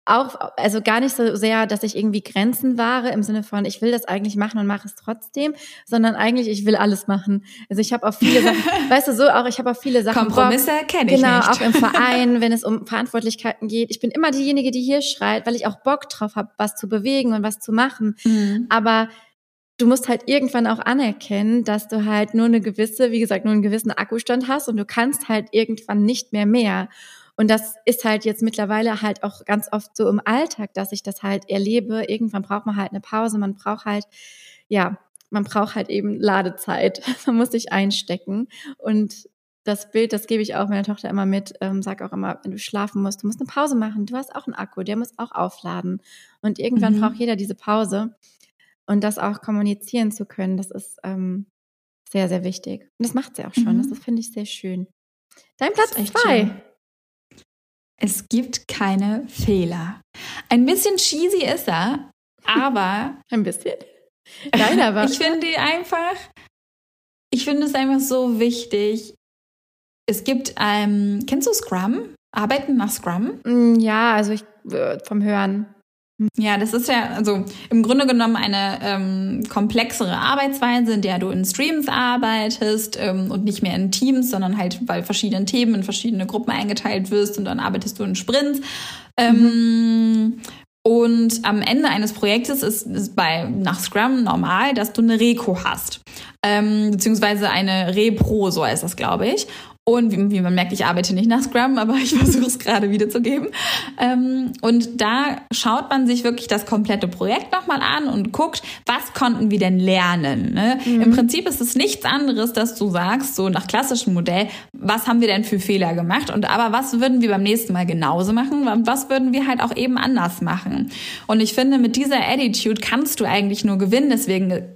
auch, also gar nicht so sehr, dass ich irgendwie Grenzen wahre im Sinne von, ich will das eigentlich machen und mache es trotzdem, sondern eigentlich, ich will alles machen. Also ich habe auch viele Sachen, *laughs* weißt du, so auch, ich habe auch viele Sachen. Kompromisse kenne ich genau, nicht. Auch im Verein, *laughs* wenn es um Verantwortlichkeiten geht. Ich bin immer diejenige, die hier schreit, weil ich auch Bock drauf habe, was zu bewegen und was zu machen. Mhm. Aber du musst halt irgendwann auch anerkennen, dass du halt nur eine gewisse, wie gesagt, nur einen gewissen Akkustand hast und du kannst halt irgendwann nicht mehr mehr. Und das ist halt jetzt mittlerweile halt auch ganz oft so im Alltag, dass ich das halt erlebe. Irgendwann braucht man halt eine Pause, man braucht halt, ja, man braucht halt eben Ladezeit. *laughs* Man muss sich einstecken. Und das Bild, das gebe ich auch meiner Tochter immer mit, ähm, sag auch immer, wenn du schlafen musst, du musst eine Pause machen. Du hast auch einen Akku, der muss auch aufladen. Und irgendwann mhm. braucht jeder diese Pause. Und das auch kommunizieren zu können, das ist ähm, sehr, sehr wichtig. Und das macht sie auch schon. Mhm. Das finde ich sehr schön. Dein Platz zwei. Schön. Es gibt keine Fehler. Ein bisschen cheesy ist er, aber. *laughs* Ein bisschen. Nein, aber. *laughs* ich finde einfach, ich finde es einfach so wichtig. Es gibt, ähm, kennst du Scrum? Arbeiten nach Scrum? Mm, ja, also ich, äh, vom Hören. Ja, das ist ja also im Grunde genommen eine ähm, komplexere Arbeitsweise, in der du in Streams arbeitest ähm, und nicht mehr in Teams, sondern halt bei verschiedenen Themen in verschiedene Gruppen eingeteilt wirst und dann arbeitest du in Sprints. Ähm, mhm. Und am Ende eines Projektes ist, ist bei nach Scrum normal, dass du eine Reko hast, ähm, beziehungsweise eine Repro, so heißt das, glaube ich. Und wie, wie, man merkt, ich arbeite nicht nach Scrum, aber ich *laughs* versuche es gerade wiederzugeben. Ähm, und da schaut man sich wirklich das komplette Projekt nochmal an und guckt, was konnten wir denn lernen. Ne? Mhm. Im Prinzip ist es nichts anderes, dass du sagst, so nach klassischem Modell, was haben wir denn für Fehler gemacht und aber was würden wir beim nächsten Mal genauso machen und was würden wir halt auch eben anders machen. Und ich finde, mit dieser Attitude kannst du eigentlich nur gewinnen. Deswegen äh,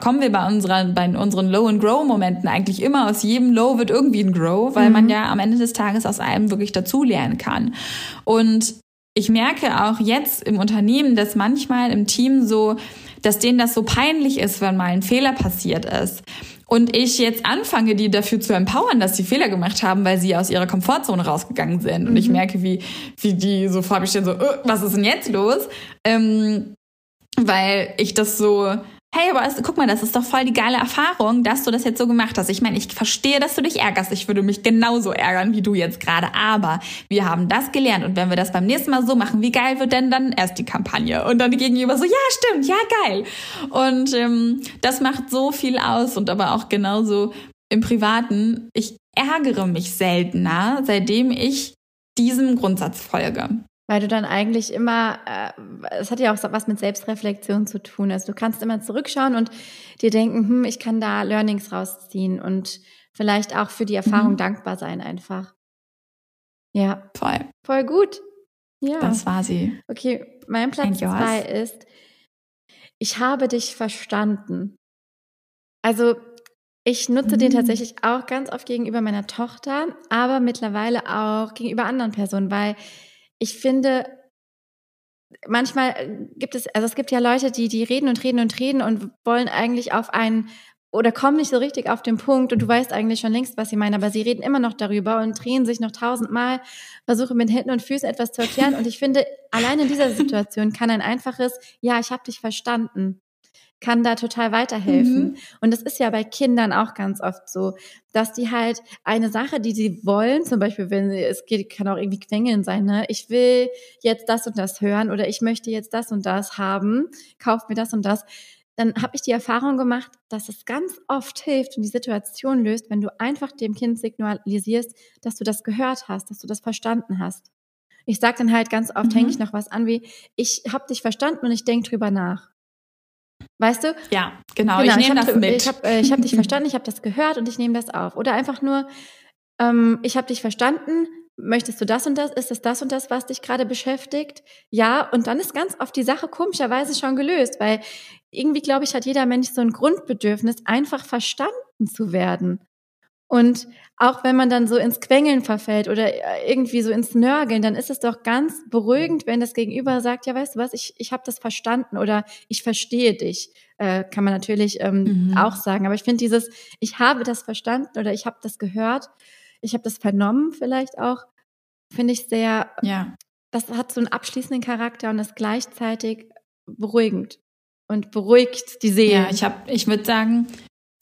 kommen wir bei, unserer, bei unseren Low- and Grow-Momenten eigentlich immer aus jedem Low wird irgendwie ein Grow, weil mhm. man ja am Ende des Tages aus allem wirklich dazulernen kann. Und ich merke auch jetzt im Unternehmen, dass manchmal im Team so, dass denen das so peinlich ist, wenn mal ein Fehler passiert ist. Und ich jetzt anfange, die dafür zu empowern, dass sie Fehler gemacht haben, weil sie aus ihrer Komfortzone rausgegangen sind. Und ich mhm. merke, wie, wie die so vor mir stehen, so, äh, was ist denn jetzt los? Ähm, weil ich das so hey, aber guck mal, das ist doch voll die geile Erfahrung, dass du das jetzt so gemacht hast. Ich meine, ich verstehe, dass du dich ärgerst. Ich würde mich genauso ärgern wie du jetzt gerade. Aber wir haben das gelernt. Und wenn wir das beim nächsten Mal so machen, wie geil wird denn dann erst die Kampagne? Und dann gegenüber so, ja, stimmt, ja, geil. Und ähm, das macht so viel aus. Und aber auch genauso im Privaten. Ich ärgere mich seltener, seitdem ich diesem Grundsatz folge. Weil du dann eigentlich immer, äh, es hat ja auch was mit Selbstreflexion zu tun. Also du kannst immer zurückschauen und dir denken, hm, ich kann da Learnings rausziehen und vielleicht auch für die Erfahrung mhm. dankbar sein einfach. Ja. Voll. Voll gut. Ja. Das war sie. Okay, mein Platz zwei ist, ich habe dich verstanden. Also ich nutze mhm. den tatsächlich auch ganz oft gegenüber meiner Tochter, aber mittlerweile auch gegenüber anderen Personen, weil ich finde, manchmal äh, gibt es, also es gibt ja Leute, die, die reden und reden und reden und wollen eigentlich auf einen oder kommen nicht so richtig auf den Punkt und du weißt eigentlich schon längst, was sie meinen, aber sie reden immer noch darüber und drehen sich noch tausendmal, versuchen mit Händen und Füßen etwas zu erklären. Und ich finde, allein in dieser Situation kann ein einfaches, ja, ich habe dich verstanden, kann da total weiterhelfen. Mhm. Und das ist ja bei Kindern auch ganz oft so, dass die halt eine Sache, die sie wollen, zum Beispiel, wenn es geht, kann auch irgendwie quengeln sein, ne? Ich will jetzt das und das hören oder ich möchte jetzt das und das haben, kauf mir das und das. Dann habe ich die Erfahrung gemacht, dass es ganz oft hilft und die Situation löst, wenn du einfach dem Kind signalisierst, dass du das gehört hast, dass du das verstanden hast. Ich sage dann halt ganz oft, mhm. hänge ich noch was an wie, ich habe dich verstanden und ich denke drüber nach. Weißt du? Ja, genau. genau ich nehme das mit. Ich habe äh, hab dich verstanden, ich habe das gehört und ich nehme das auf. Oder einfach nur, ähm, ich habe dich verstanden, möchtest du das und das? Ist es das und das, was dich gerade beschäftigt? Ja, und dann ist ganz oft die Sache komischerweise schon gelöst, weil irgendwie, glaube ich, hat jeder Mensch so ein Grundbedürfnis, einfach verstanden zu werden. Und auch wenn man dann so ins Quengeln verfällt oder äh, irgendwie so ins Nörgeln, dann ist es doch ganz beruhigend, wenn das Gegenüber sagt, ja, weißt du was, ich, ich habe das verstanden oder ich verstehe dich. Äh, kann man natürlich ähm, mhm. auch sagen. Aber ich finde dieses, ich habe das verstanden oder ich habe das gehört, ich habe das vernommen vielleicht auch, finde ich sehr, ja. das hat so einen abschließenden Charakter und ist gleichzeitig beruhigend und beruhigt die Seele. Ja, ich habe, ich würde sagen,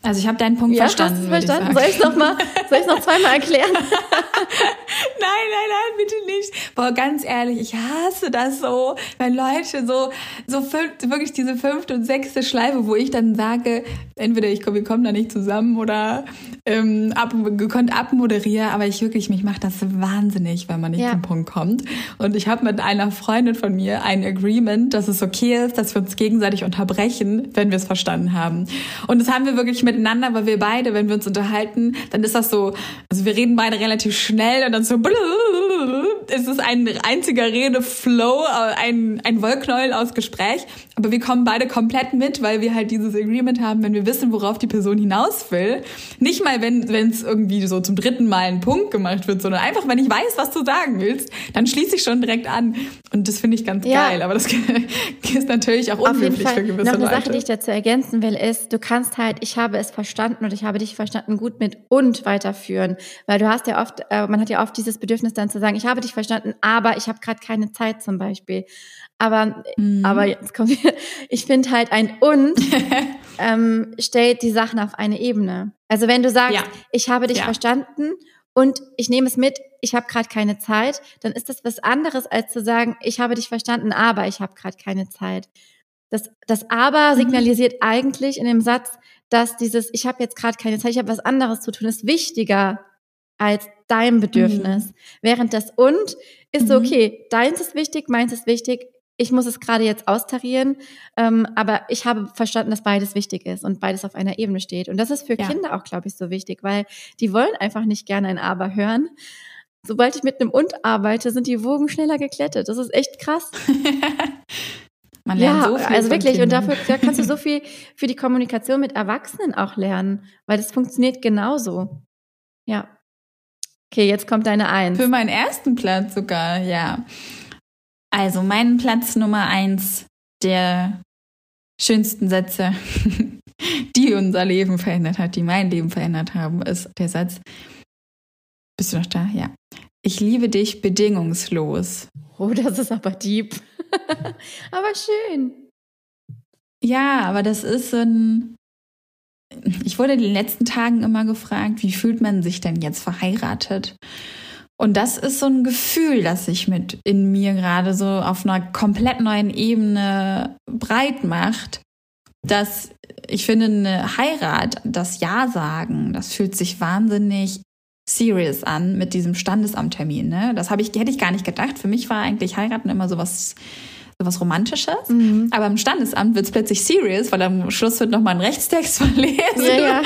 also ich habe deinen Punkt ja, verstanden. Hast verstanden? Soll ich es noch mal, soll ich noch zweimal erklären? *laughs* *laughs* nein, nein, nein, bitte nicht. Boah, ganz ehrlich, ich hasse das so, wenn Leute so, so fünf, wirklich diese fünfte und sechste Schleife, wo ich dann sage, entweder ich komme, wir kommen da nicht zusammen oder ähm, ab, gekonnt abmoderiere, aber ich wirklich, mich macht das wahnsinnig, wenn man nicht ja. zum Punkt kommt. Und ich habe mit einer Freundin von mir ein Agreement, dass es okay ist, dass wir uns gegenseitig unterbrechen, wenn wir es verstanden haben. Und das haben wir wirklich miteinander, weil wir beide, wenn wir uns unterhalten, dann ist das so, also wir reden beide relativ schnell und dann so *laughs* es ist ein einziger Redeflow, ein, ein Wollknäuel aus Gespräch, aber wir kommen beide komplett mit, weil wir halt dieses Agreement haben, wenn wir wissen, worauf die Person hinaus will. Nicht mal, wenn es irgendwie so zum dritten Mal ein Punkt gemacht wird, sondern einfach, wenn ich weiß, was du sagen willst, dann schließe ich schon direkt an. Und das finde ich ganz ja. geil, aber das *laughs* ist natürlich auch unhöflich für gewisse Noch eine Leute. Sache, die ich dazu ergänzen will, ist, du kannst halt, ich habe es verstanden und ich habe dich verstanden, gut mit und weiterführen. Weil du hast ja oft, äh, man hat ja oft dieses Bedürfnis dann zu sagen, ich habe dich verstanden, aber ich habe gerade keine Zeit zum Beispiel. Aber, mhm. aber jetzt kommt, ich finde halt ein und *laughs* ähm, stellt die Sachen auf eine Ebene. Also wenn du sagst, ja. ich habe dich ja. verstanden und ich nehme es mit, ich habe gerade keine Zeit, dann ist das was anderes als zu sagen, ich habe dich verstanden, aber ich habe gerade keine Zeit. Das, das aber mhm. signalisiert mhm. eigentlich in dem Satz, dass dieses, ich habe jetzt gerade keine Zeit, ich habe was anderes zu tun, ist wichtiger als dein Bedürfnis. Mhm. Während das und ist mhm. so, okay, deins ist wichtig, meins ist wichtig, ich muss es gerade jetzt austarieren, ähm, aber ich habe verstanden, dass beides wichtig ist und beides auf einer Ebene steht. Und das ist für ja. Kinder auch, glaube ich, so wichtig, weil die wollen einfach nicht gerne ein Aber hören. Sobald ich mit einem Und arbeite, sind die Wogen schneller geklettet. Das ist echt krass. *laughs* Man lernt ja, so viel. Also wirklich, und dafür da kannst du so *laughs* viel für die Kommunikation mit Erwachsenen auch lernen, weil das funktioniert genauso. Ja. Okay, jetzt kommt deine Eins. Für meinen ersten Platz sogar, ja. Also mein Platz Nummer eins der schönsten Sätze, *laughs* die unser Leben verändert hat, die mein Leben verändert haben, ist der Satz. Bist du noch da? Ja. Ich liebe dich bedingungslos. Oh, das ist aber deep. *laughs* aber schön. Ja, aber das ist so ein. Ich wurde in den letzten Tagen immer gefragt, wie fühlt man sich denn jetzt verheiratet? Und das ist so ein Gefühl, das sich mit in mir gerade so auf einer komplett neuen Ebene breit macht, dass ich finde, eine Heirat, das Ja sagen, das fühlt sich wahnsinnig serious an mit diesem Standesamttermin. Ne? Das habe ich, hätte ich gar nicht gedacht. Für mich war eigentlich heiraten immer sowas sowas Romantisches. Mhm. Aber im Standesamt wird es plötzlich serious, weil am Schluss wird nochmal ein Rechtstext *laughs* verlesen. Ja, ja.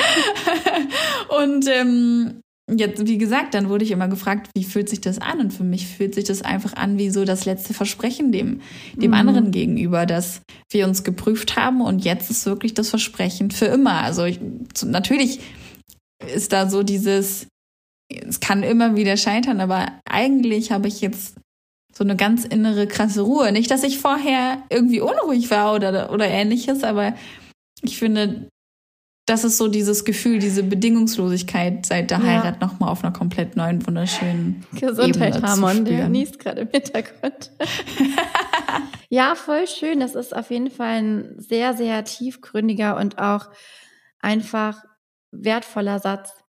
Und ähm, jetzt, wie gesagt, dann wurde ich immer gefragt, wie fühlt sich das an? Und für mich fühlt sich das einfach an wie so das letzte Versprechen dem, dem mhm. anderen gegenüber, dass wir uns geprüft haben und jetzt ist wirklich das Versprechen für immer. Also ich, natürlich ist da so dieses, es kann immer wieder scheitern, aber eigentlich habe ich jetzt so eine ganz innere krasse Ruhe. Nicht, dass ich vorher irgendwie unruhig war oder, oder ähnliches, aber ich finde, das ist so dieses Gefühl, diese Bedingungslosigkeit seit der ja. Heirat nochmal auf einer komplett neuen, wunderschönen Gesundheit, Harmon, der genießt gerade im Hintergrund. *laughs* ja, voll schön. Das ist auf jeden Fall ein sehr, sehr tiefgründiger und auch einfach wertvoller Satz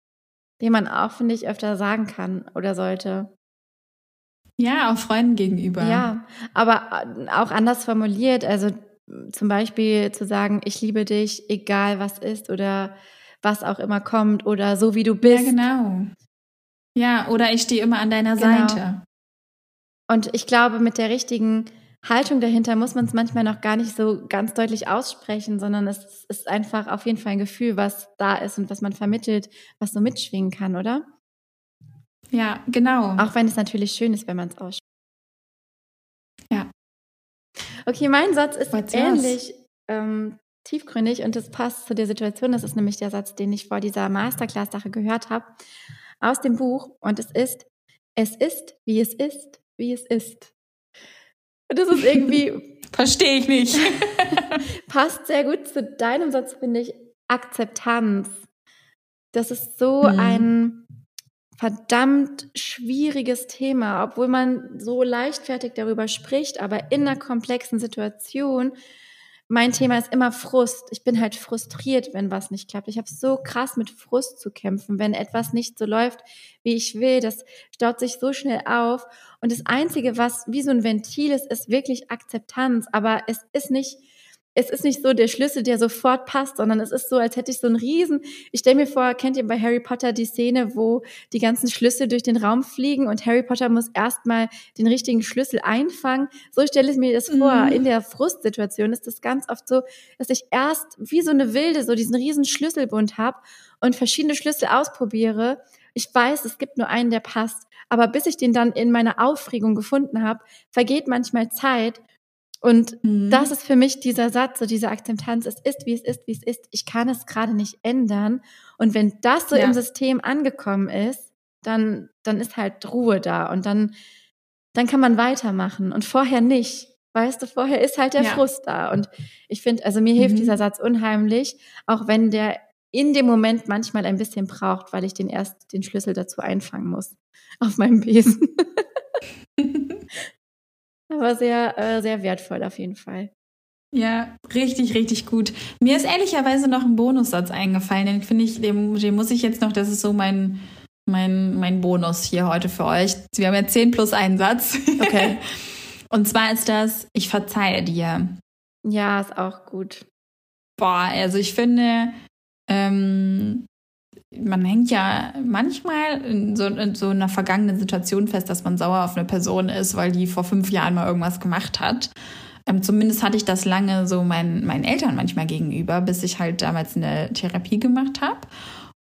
den man auch, finde ich, öfter sagen kann oder sollte. Ja, auch Freunden gegenüber. Ja, aber äh, auch anders formuliert. Also zum Beispiel zu sagen, ich liebe dich, egal was ist oder was auch immer kommt oder so wie du bist. Ja, genau. Ja, oder ich stehe immer an deiner genau. Seite. Und ich glaube, mit der richtigen Haltung dahinter muss man es manchmal noch gar nicht so ganz deutlich aussprechen, sondern es ist einfach auf jeden Fall ein Gefühl, was da ist und was man vermittelt, was so mitschwingen kann, oder? Ja, genau. Auch wenn es natürlich schön ist, wenn man es ausspricht. Okay, mein Satz ist What's ähnlich ähm, tiefgründig und es passt zu der Situation. Das ist nämlich der Satz, den ich vor dieser Masterclass-Sache gehört habe, aus dem Buch. Und es ist, es ist, wie es ist, wie es ist. Und das ist irgendwie. *laughs* Verstehe ich nicht. *laughs* passt sehr gut zu deinem Satz, finde ich. Akzeptanz. Das ist so mhm. ein verdammt schwieriges Thema, obwohl man so leichtfertig darüber spricht, aber in einer komplexen Situation mein Thema ist immer Frust. Ich bin halt frustriert, wenn was nicht klappt. Ich habe so krass mit Frust zu kämpfen, wenn etwas nicht so läuft, wie ich will. Das staut sich so schnell auf. Und das Einzige, was wie so ein Ventil ist, ist wirklich Akzeptanz. Aber es ist nicht es ist nicht so der Schlüssel, der sofort passt, sondern es ist so, als hätte ich so einen riesen, ich stelle mir vor, kennt ihr bei Harry Potter die Szene, wo die ganzen Schlüssel durch den Raum fliegen und Harry Potter muss erstmal den richtigen Schlüssel einfangen. So stelle ich mir das vor. Mhm. In der Frustsituation ist das ganz oft so, dass ich erst wie so eine Wilde so diesen riesen Schlüsselbund habe und verschiedene Schlüssel ausprobiere. Ich weiß, es gibt nur einen, der passt. Aber bis ich den dann in meiner Aufregung gefunden habe, vergeht manchmal Zeit und mhm. das ist für mich dieser Satz, so diese Akzeptanz, es ist, wie es ist, wie es ist. Ich kann es gerade nicht ändern. Und wenn das so ja. im System angekommen ist, dann, dann ist halt Ruhe da und dann, dann kann man weitermachen und vorher nicht. Weißt du, vorher ist halt der ja. Frust da. Und ich finde, also mir hilft mhm. dieser Satz unheimlich, auch wenn der in dem Moment manchmal ein bisschen braucht, weil ich den erst den Schlüssel dazu einfangen muss auf meinem Besen. *laughs* Aber sehr, äh, sehr wertvoll auf jeden Fall. Ja, richtig, richtig gut. Mir ist ehrlicherweise noch ein Bonussatz eingefallen, den finde ich, den, den muss ich jetzt noch, das ist so mein, mein, mein Bonus hier heute für euch. Wir haben ja 10 plus einen Satz. Okay. *laughs* Und zwar ist das, ich verzeihe dir. Ja, ist auch gut. Boah, also ich finde, ähm, man hängt ja manchmal in so, in so einer vergangenen Situation fest, dass man sauer auf eine Person ist, weil die vor fünf Jahren mal irgendwas gemacht hat. Ähm, zumindest hatte ich das lange so meinen, meinen Eltern manchmal gegenüber, bis ich halt damals eine Therapie gemacht habe.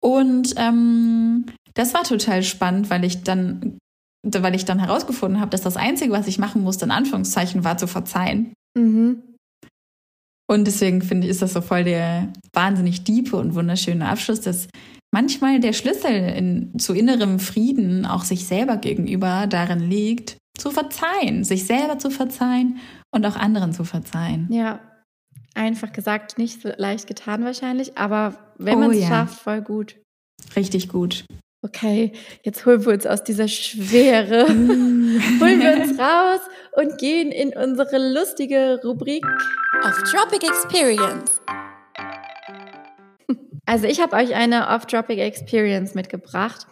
Und ähm, das war total spannend, weil ich dann, weil ich dann herausgefunden habe, dass das Einzige, was ich machen musste, in Anführungszeichen, war zu verzeihen. Mhm. Und deswegen finde ich, ist das so voll der wahnsinnig diepe und wunderschöne Abschluss, dass manchmal der Schlüssel in, zu innerem Frieden auch sich selber gegenüber darin liegt, zu verzeihen, sich selber zu verzeihen und auch anderen zu verzeihen. Ja, einfach gesagt, nicht so leicht getan wahrscheinlich, aber wenn oh, man es ja. schafft, voll gut. Richtig gut. Okay, jetzt holen wir uns aus dieser Schwere, *laughs* holen wir uns raus und gehen in unsere lustige Rubrik Off-Tropic Experience. Also ich habe euch eine Off-Tropic Experience mitgebracht.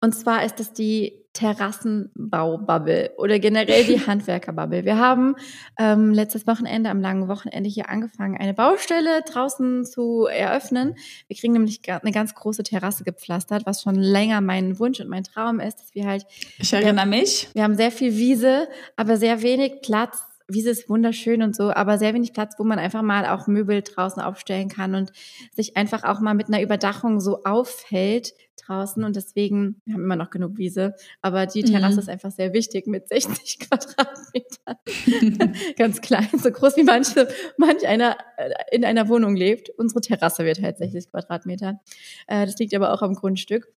Und zwar ist es die Terrassenbaububble oder generell die *laughs* Handwerkerbubble. Wir haben ähm, letztes Wochenende, am langen Wochenende hier angefangen, eine Baustelle draußen zu eröffnen. Wir kriegen nämlich eine ganz große Terrasse gepflastert, was schon länger mein Wunsch und mein Traum ist, dass wir halt. Ich erinnere mich. Wir haben sehr viel Wiese, aber sehr wenig Platz Wiese ist wunderschön und so, aber sehr wenig Platz, wo man einfach mal auch Möbel draußen aufstellen kann und sich einfach auch mal mit einer Überdachung so auffällt draußen. Und deswegen, wir haben immer noch genug Wiese, aber die Terrasse mhm. ist einfach sehr wichtig mit 60 *laughs* Quadratmetern. *laughs* Ganz klein, so groß wie manche, manch einer äh, in einer Wohnung lebt. Unsere Terrasse wird halt 60 Quadratmeter. Äh, das liegt aber auch am Grundstück.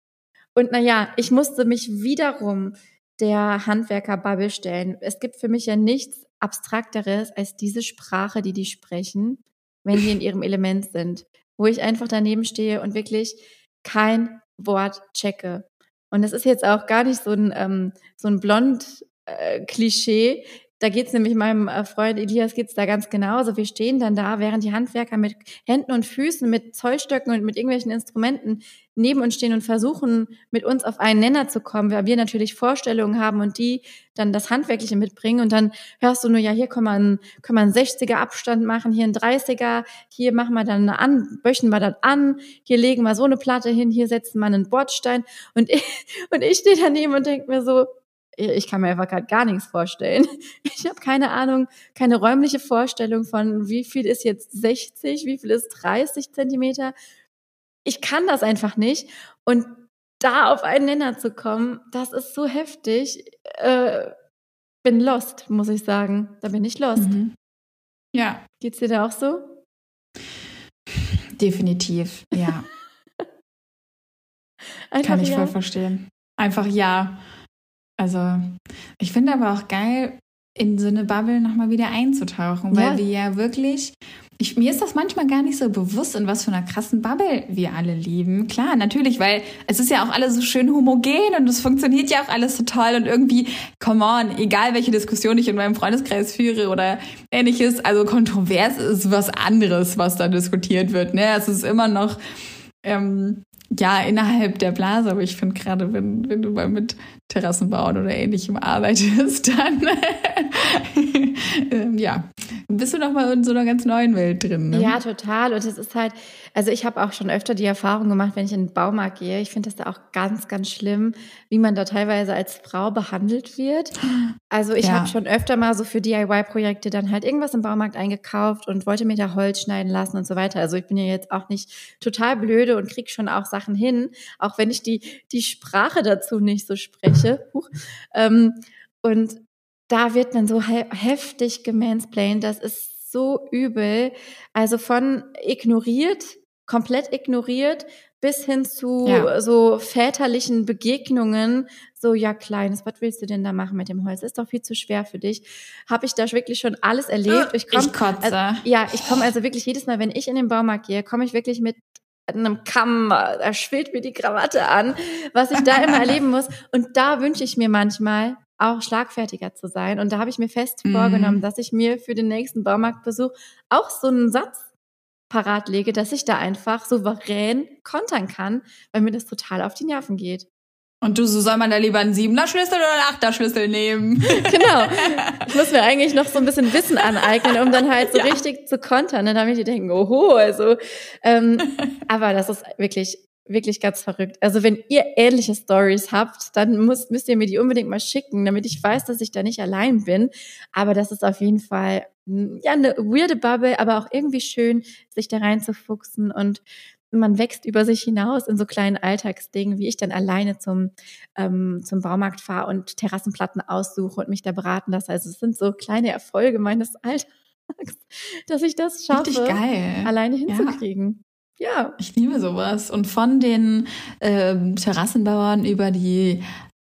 Und naja, ich musste mich wiederum der Handwerker-Bubble stellen. Es gibt für mich ja nichts Abstrakteres als diese Sprache, die die sprechen, wenn sie in *laughs* ihrem Element sind, wo ich einfach daneben stehe und wirklich kein Wort checke. Und das ist jetzt auch gar nicht so ein, ähm, so ein Blond-Klischee. Äh, da geht's nämlich meinem äh, Freund Elias geht's da ganz genauso. Wir stehen dann da, während die Handwerker mit Händen und Füßen, mit Zollstöcken und mit irgendwelchen Instrumenten neben uns stehen und versuchen, mit uns auf einen Nenner zu kommen, weil wir natürlich Vorstellungen haben und die dann das Handwerkliche mitbringen. Und dann hörst du nur, ja, hier kann man, kann man einen 60er Abstand machen, hier einen 30er, hier machen wir dann an, böchen wir das an, hier legen wir so eine Platte hin, hier setzen wir einen Bordstein. Und *laughs* ich, und ich stehe daneben und denke mir so, ich kann mir einfach gerade gar nichts vorstellen. *laughs* Ich habe keine Ahnung, keine räumliche Vorstellung von, wie viel ist jetzt 60, wie viel ist 30 Zentimeter. Ich kann das einfach nicht. Und da auf einen Nenner zu kommen, das ist so heftig. Äh, bin lost, muss ich sagen. Da bin ich lost. Mhm. Ja. Geht's dir da auch so? Definitiv, ja. *laughs* Kann ich ja. voll verstehen. Einfach ja. Also, ich finde aber auch geil, in so eine Bubble nochmal wieder einzutauchen, weil ja. wir ja wirklich, ich, mir ist das manchmal gar nicht so bewusst, in was für einer krassen Bubble wir alle leben. Klar, natürlich, weil es ist ja auch alles so schön homogen und es funktioniert ja auch alles so toll und irgendwie, come on, egal welche Diskussion ich in meinem Freundeskreis führe oder ähnliches, also kontrovers ist was anderes, was da diskutiert wird. Ne? Es ist immer noch ähm, ja, innerhalb der Blase, aber ich finde gerade, wenn, wenn du mal mit Terrassenbauen oder ähnlichem arbeitest, *laughs* dann ähm, ja, bist du noch mal in so einer ganz neuen Welt drin. Ne? Ja, total. Und es ist halt, also ich habe auch schon öfter die Erfahrung gemacht, wenn ich in den Baumarkt gehe. Ich finde das da auch ganz, ganz schlimm, wie man da teilweise als Frau behandelt wird. Also ich ja. habe schon öfter mal so für DIY-Projekte dann halt irgendwas im Baumarkt eingekauft und wollte mir da Holz schneiden lassen und so weiter. Also ich bin ja jetzt auch nicht total blöde und krieg schon auch Sachen hin, auch wenn ich die, die Sprache dazu nicht so spreche. Huch. Ähm, und da wird man so he heftig gemansplained, das ist so übel. Also von ignoriert, komplett ignoriert, bis hin zu ja. so väterlichen Begegnungen, so ja kleines, was willst du denn da machen mit dem Holz? Ist doch viel zu schwer für dich. Habe ich da wirklich schon alles erlebt? Ich, komm, ich kotze. Also, ja, ich komme also wirklich jedes Mal, wenn ich in den Baumarkt gehe, komme ich wirklich mit einem Kamm, da schwillt mir die Krawatte an, was ich da immer *laughs* erleben muss. Und da wünsche ich mir manchmal, auch schlagfertiger zu sein. Und da habe ich mir fest mhm. vorgenommen, dass ich mir für den nächsten Baumarktbesuch auch so einen Satz parat lege, dass ich da einfach souverän kontern kann, weil mir das total auf die Nerven geht. Und du, so soll man da lieber einen siebener Schlüssel oder einen achter Schlüssel nehmen? *laughs* genau. *laughs* Ich muss mir eigentlich noch so ein bisschen Wissen aneignen, um dann halt so *laughs* ja. richtig zu kontern, ne, damit die denken, oho, also. Ähm, aber das ist wirklich wirklich ganz verrückt. Also wenn ihr ähnliche Stories habt, dann müsst, müsst ihr mir die unbedingt mal schicken, damit ich weiß, dass ich da nicht allein bin. Aber das ist auf jeden Fall hm, ja eine weirde Bubble, aber auch irgendwie schön, sich da reinzufuchsen und man wächst über sich hinaus in so kleinen Alltagsdingen, wie ich dann alleine zum, ähm, zum Baumarkt fahre und Terrassenplatten aussuche und mich da beraten lasse. Also es sind so kleine Erfolge meines *laughs* Alltags, dass ich das schaffe, alleine hinzukriegen. Ja. Ich liebe sowas. Und von den äh, Terrassenbauern über die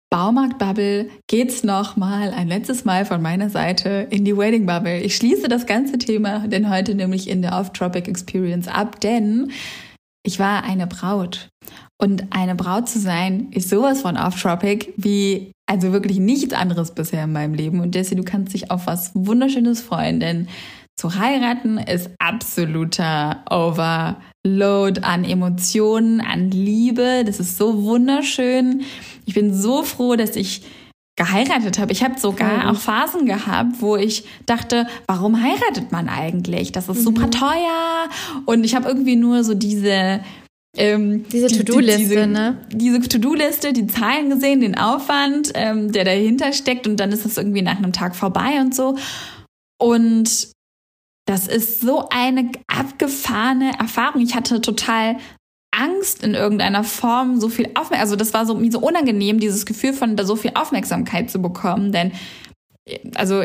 Baumarktbubble geht's noch mal ein letztes Mal von meiner Seite in die Wedding Bubble. Ich schließe das ganze Thema denn heute nämlich in der Off-Tropic Experience ab, denn ich war eine Braut. Und eine Braut zu sein, ist sowas von Off-Tropic wie also wirklich nichts anderes bisher in meinem Leben. Und Jessie, du kannst dich auf was Wunderschönes freuen, denn zu heiraten ist absoluter Overload an Emotionen, an Liebe. Das ist so wunderschön. Ich bin so froh, dass ich geheiratet habe. Ich habe sogar auch Phasen gehabt, wo ich dachte, warum heiratet man eigentlich? Das ist super mhm. teuer. Und ich habe irgendwie nur so diese ähm, diese die, To-Do-Liste, die, diese, ne? Diese To-Do-Liste, die Zahlen gesehen, den Aufwand, ähm, der dahinter steckt und dann ist das irgendwie nach einem Tag vorbei und so. Und das ist so eine abgefahrene Erfahrung. Ich hatte total Angst in irgendeiner Form, so viel Aufmerksamkeit, also das war so, mir so unangenehm, dieses Gefühl von da so viel Aufmerksamkeit zu bekommen, denn also,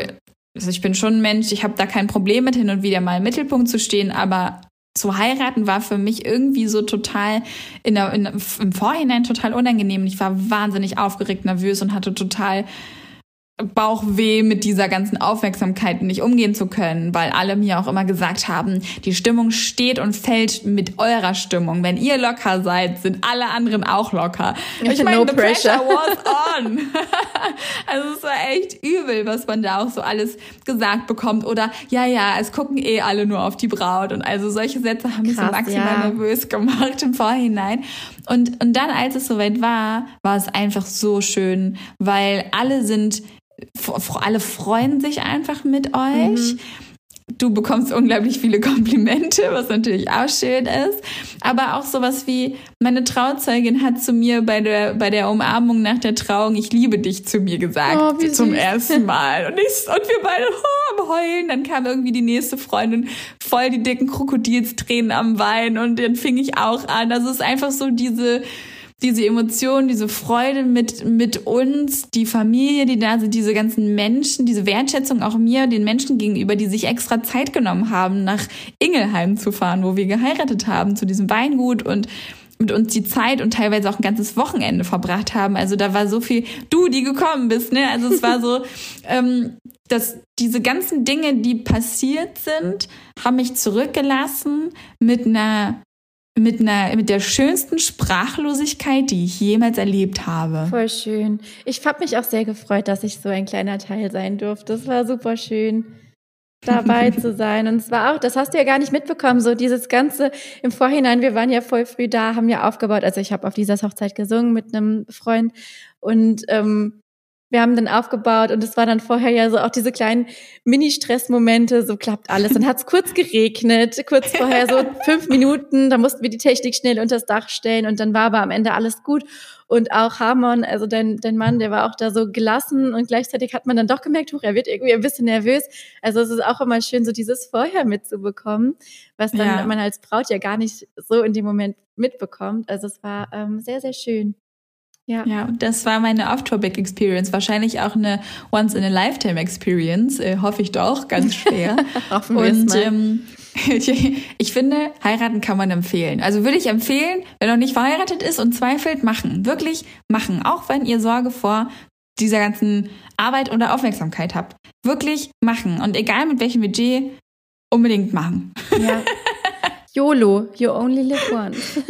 also ich bin schon ein Mensch, ich habe da kein Problem mit hin und wieder mal im Mittelpunkt zu stehen, aber zu heiraten war für mich irgendwie so total in der, in, im Vorhinein total unangenehm. Ich war wahnsinnig aufgeregt, nervös und hatte total Bauchweh mit dieser ganzen Aufmerksamkeit nicht umgehen zu können, weil alle mir auch immer gesagt haben, die Stimmung steht und fällt mit eurer Stimmung. Wenn ihr locker seid, sind alle anderen auch locker. Ich meine, no the pressure. pressure was *laughs* on. *laughs* also es war echt übel, was man da auch so alles gesagt bekommt. Oder ja, ja, es gucken eh alle nur auf die Braut. Und also solche Sätze haben mich so maximal ja. nervös gemacht im Vorhinein. Und, und dann, als es soweit war, war es einfach so schön, weil alle sind alle freuen sich einfach mit euch. Mhm. Du bekommst unglaublich viele Komplimente, was natürlich auch schön ist. Aber auch sowas wie, meine Trauzeugin hat zu mir bei der, bei der Umarmung nach der Trauung, ich liebe dich zu mir gesagt. Oh, zum ersten Mal. Und, ich, und wir beide oh, am Heulen. Dann kam irgendwie die nächste Freundin, voll die dicken Krokodilstränen am Wein. Und dann fing ich auch an. Das ist einfach so diese, diese Emotionen, diese Freude mit, mit uns, die Familie, die da sind, diese ganzen Menschen, diese Wertschätzung auch mir, den Menschen gegenüber, die sich extra Zeit genommen haben, nach Ingelheim zu fahren, wo wir geheiratet haben, zu diesem Weingut und mit uns die Zeit und teilweise auch ein ganzes Wochenende verbracht haben. Also da war so viel, du, die gekommen bist, ne? Also es war so, *laughs* ähm, dass diese ganzen Dinge, die passiert sind, haben mich zurückgelassen mit einer mit einer, mit der schönsten Sprachlosigkeit, die ich jemals erlebt habe. Voll schön. Ich habe mich auch sehr gefreut, dass ich so ein kleiner Teil sein durfte. Es war super schön dabei *laughs* zu sein. Und es war auch, das hast du ja gar nicht mitbekommen, so dieses Ganze im Vorhinein, wir waren ja voll früh da, haben ja aufgebaut. Also ich habe auf dieser Hochzeit gesungen mit einem Freund und ähm, wir haben dann aufgebaut und es war dann vorher ja so auch diese kleinen Mini-Stress-Momente, so klappt alles. Dann hat es kurz geregnet, kurz vorher so *laughs* fünf Minuten, da mussten wir die Technik schnell unters Dach stellen und dann war aber am Ende alles gut. Und auch Harmon, also dein, dein Mann, der war auch da so gelassen und gleichzeitig hat man dann doch gemerkt, huch, er wird irgendwie ein bisschen nervös. Also es ist auch immer schön, so dieses Vorher mitzubekommen, was dann ja. man als Braut ja gar nicht so in dem Moment mitbekommt. Also es war ähm, sehr, sehr schön. Ja. ja, das war meine Off-Topic-Experience. Wahrscheinlich auch eine Once-in-a-Lifetime-Experience, äh, hoffe ich doch, ganz schwer. *laughs* Hoffen wir Und ähm, *laughs* ich finde, heiraten kann man empfehlen. Also würde ich empfehlen, wer noch nicht verheiratet ist und zweifelt, machen. Wirklich machen. Auch wenn ihr Sorge vor dieser ganzen Arbeit oder Aufmerksamkeit habt. Wirklich machen. Und egal mit welchem Budget, unbedingt machen. Ja. *laughs* YOLO, you only live once.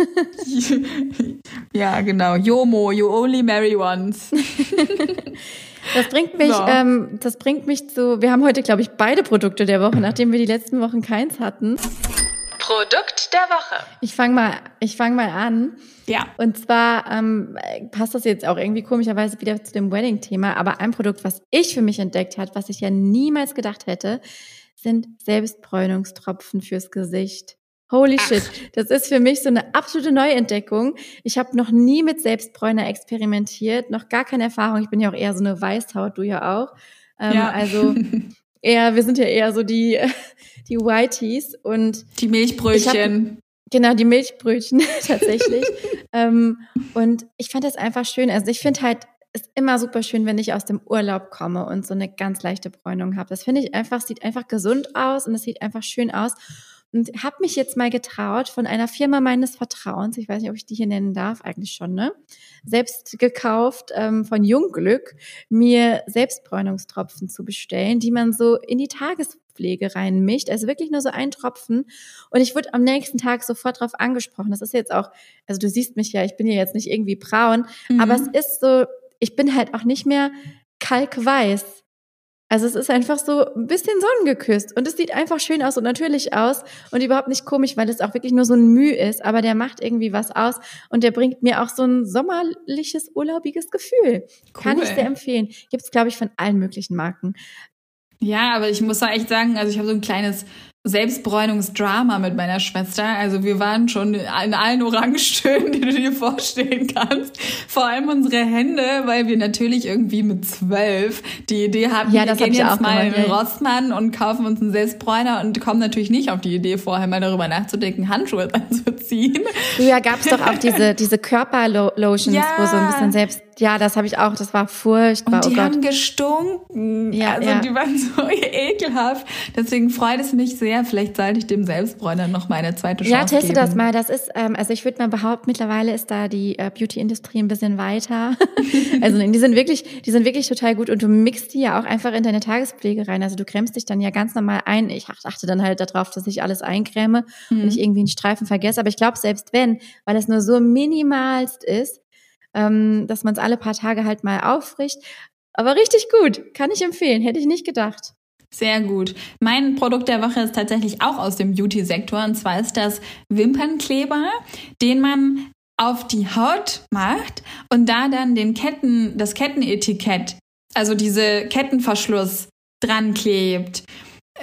*laughs* ja, genau. YOMO, you only marry once. Das bringt mich, so. ähm, das bringt mich zu. Wir haben heute, glaube ich, beide Produkte der Woche, nachdem wir die letzten Wochen keins hatten. Produkt der Woche. Ich fange mal, ich fange mal an. Ja. Und zwar ähm, passt das jetzt auch irgendwie komischerweise wieder zu dem Wedding-Thema, aber ein Produkt, was ich für mich entdeckt hat, was ich ja niemals gedacht hätte, sind Selbstbräunungstropfen fürs Gesicht. Holy Ach. shit, das ist für mich so eine absolute Neuentdeckung. Ich habe noch nie mit Selbstbräuner experimentiert, noch gar keine Erfahrung. Ich bin ja auch eher so eine Weißhaut, du ja auch. Ähm, ja. Also *laughs* eher, wir sind ja eher so die, *laughs* die Whiteys und die Milchbrötchen. Genau, die Milchbrötchen *laughs* tatsächlich. ähm, und ich fand das einfach schön. Also ich finde halt, es ist immer super schön, wenn ich aus dem Urlaub komme und so eine ganz leichte Bräunung habe. Das finde ich einfach, sieht einfach gesund aus und es sieht einfach schön aus. Und habe mich jetzt mal getraut, von einer Firma meines Vertrauens, ich weiß nicht, ob ich die hier nennen darf, eigentlich schon, ne? Selbst gekauft ähm, von Jungglück, mir Selbstbräunungstropfen zu bestellen, die man so in die Tagespflege reinmischt. Also wirklich nur so ein Tropfen. Und ich wurde am nächsten Tag sofort darauf angesprochen. Das ist jetzt auch, also du siehst mich ja, ich bin ja jetzt nicht irgendwie braun, mhm. aber es ist so, ich bin halt auch nicht mehr kalkweiß. Also es ist einfach so ein bisschen sonnengeküsst und es sieht einfach schön aus und natürlich aus und überhaupt nicht komisch, weil es auch wirklich nur so ein Mühe ist, aber der macht irgendwie was aus und der bringt mir auch so ein sommerliches, urlaubiges Gefühl. Cool. Kann ich sehr empfehlen. Gibt es, glaube ich, von allen möglichen Marken. Ja, aber ich muss da echt sagen, also ich habe so ein kleines Selbstbräunungsdrama mit meiner Schwester. Also wir waren schon in allen Orangenstönen, *laughs* die du dir vorstellen kannst. Vor allem unsere Hände, weil wir natürlich irgendwie mit zwölf die Idee hatten, ja, wir gehen jetzt mal in Rossmann und kaufen uns einen Selbstbräuner und kommen natürlich nicht auf die Idee, vorher mal darüber nachzudenken, Handschuhe *laughs* anzuziehen. Ja, gab's doch auch diese, diese Körperlotions, ja. wo so ein bisschen selbst ja, das habe ich auch. Das war furchtbar. Und die oh haben gestunken. Ja, also ja. die waren *laughs* so ekelhaft. Deswegen freut es mich sehr. Vielleicht sollte ich dem Selbstbräuner noch mal eine zweite Chance Ja, teste geben. das mal. Das ist, ähm, also ich würde mal behaupten, mittlerweile ist da die äh, Beauty-Industrie ein bisschen weiter. *laughs* also die sind wirklich, die sind wirklich total gut und du mixt die ja auch einfach in deine Tagespflege rein. Also du cremst dich dann ja ganz normal ein. Ich achte dann halt darauf, dass ich alles eincreme mhm. und ich irgendwie einen Streifen vergesse. Aber ich glaube, selbst wenn, weil es nur so minimalst ist, ähm, dass man es alle paar Tage halt mal auffrischt. Aber richtig gut, kann ich empfehlen, hätte ich nicht gedacht. Sehr gut. Mein Produkt der Woche ist tatsächlich auch aus dem Beauty-Sektor und zwar ist das Wimpernkleber, den man auf die Haut macht und da dann den Ketten, das Kettenetikett, also diese Kettenverschluss dran klebt.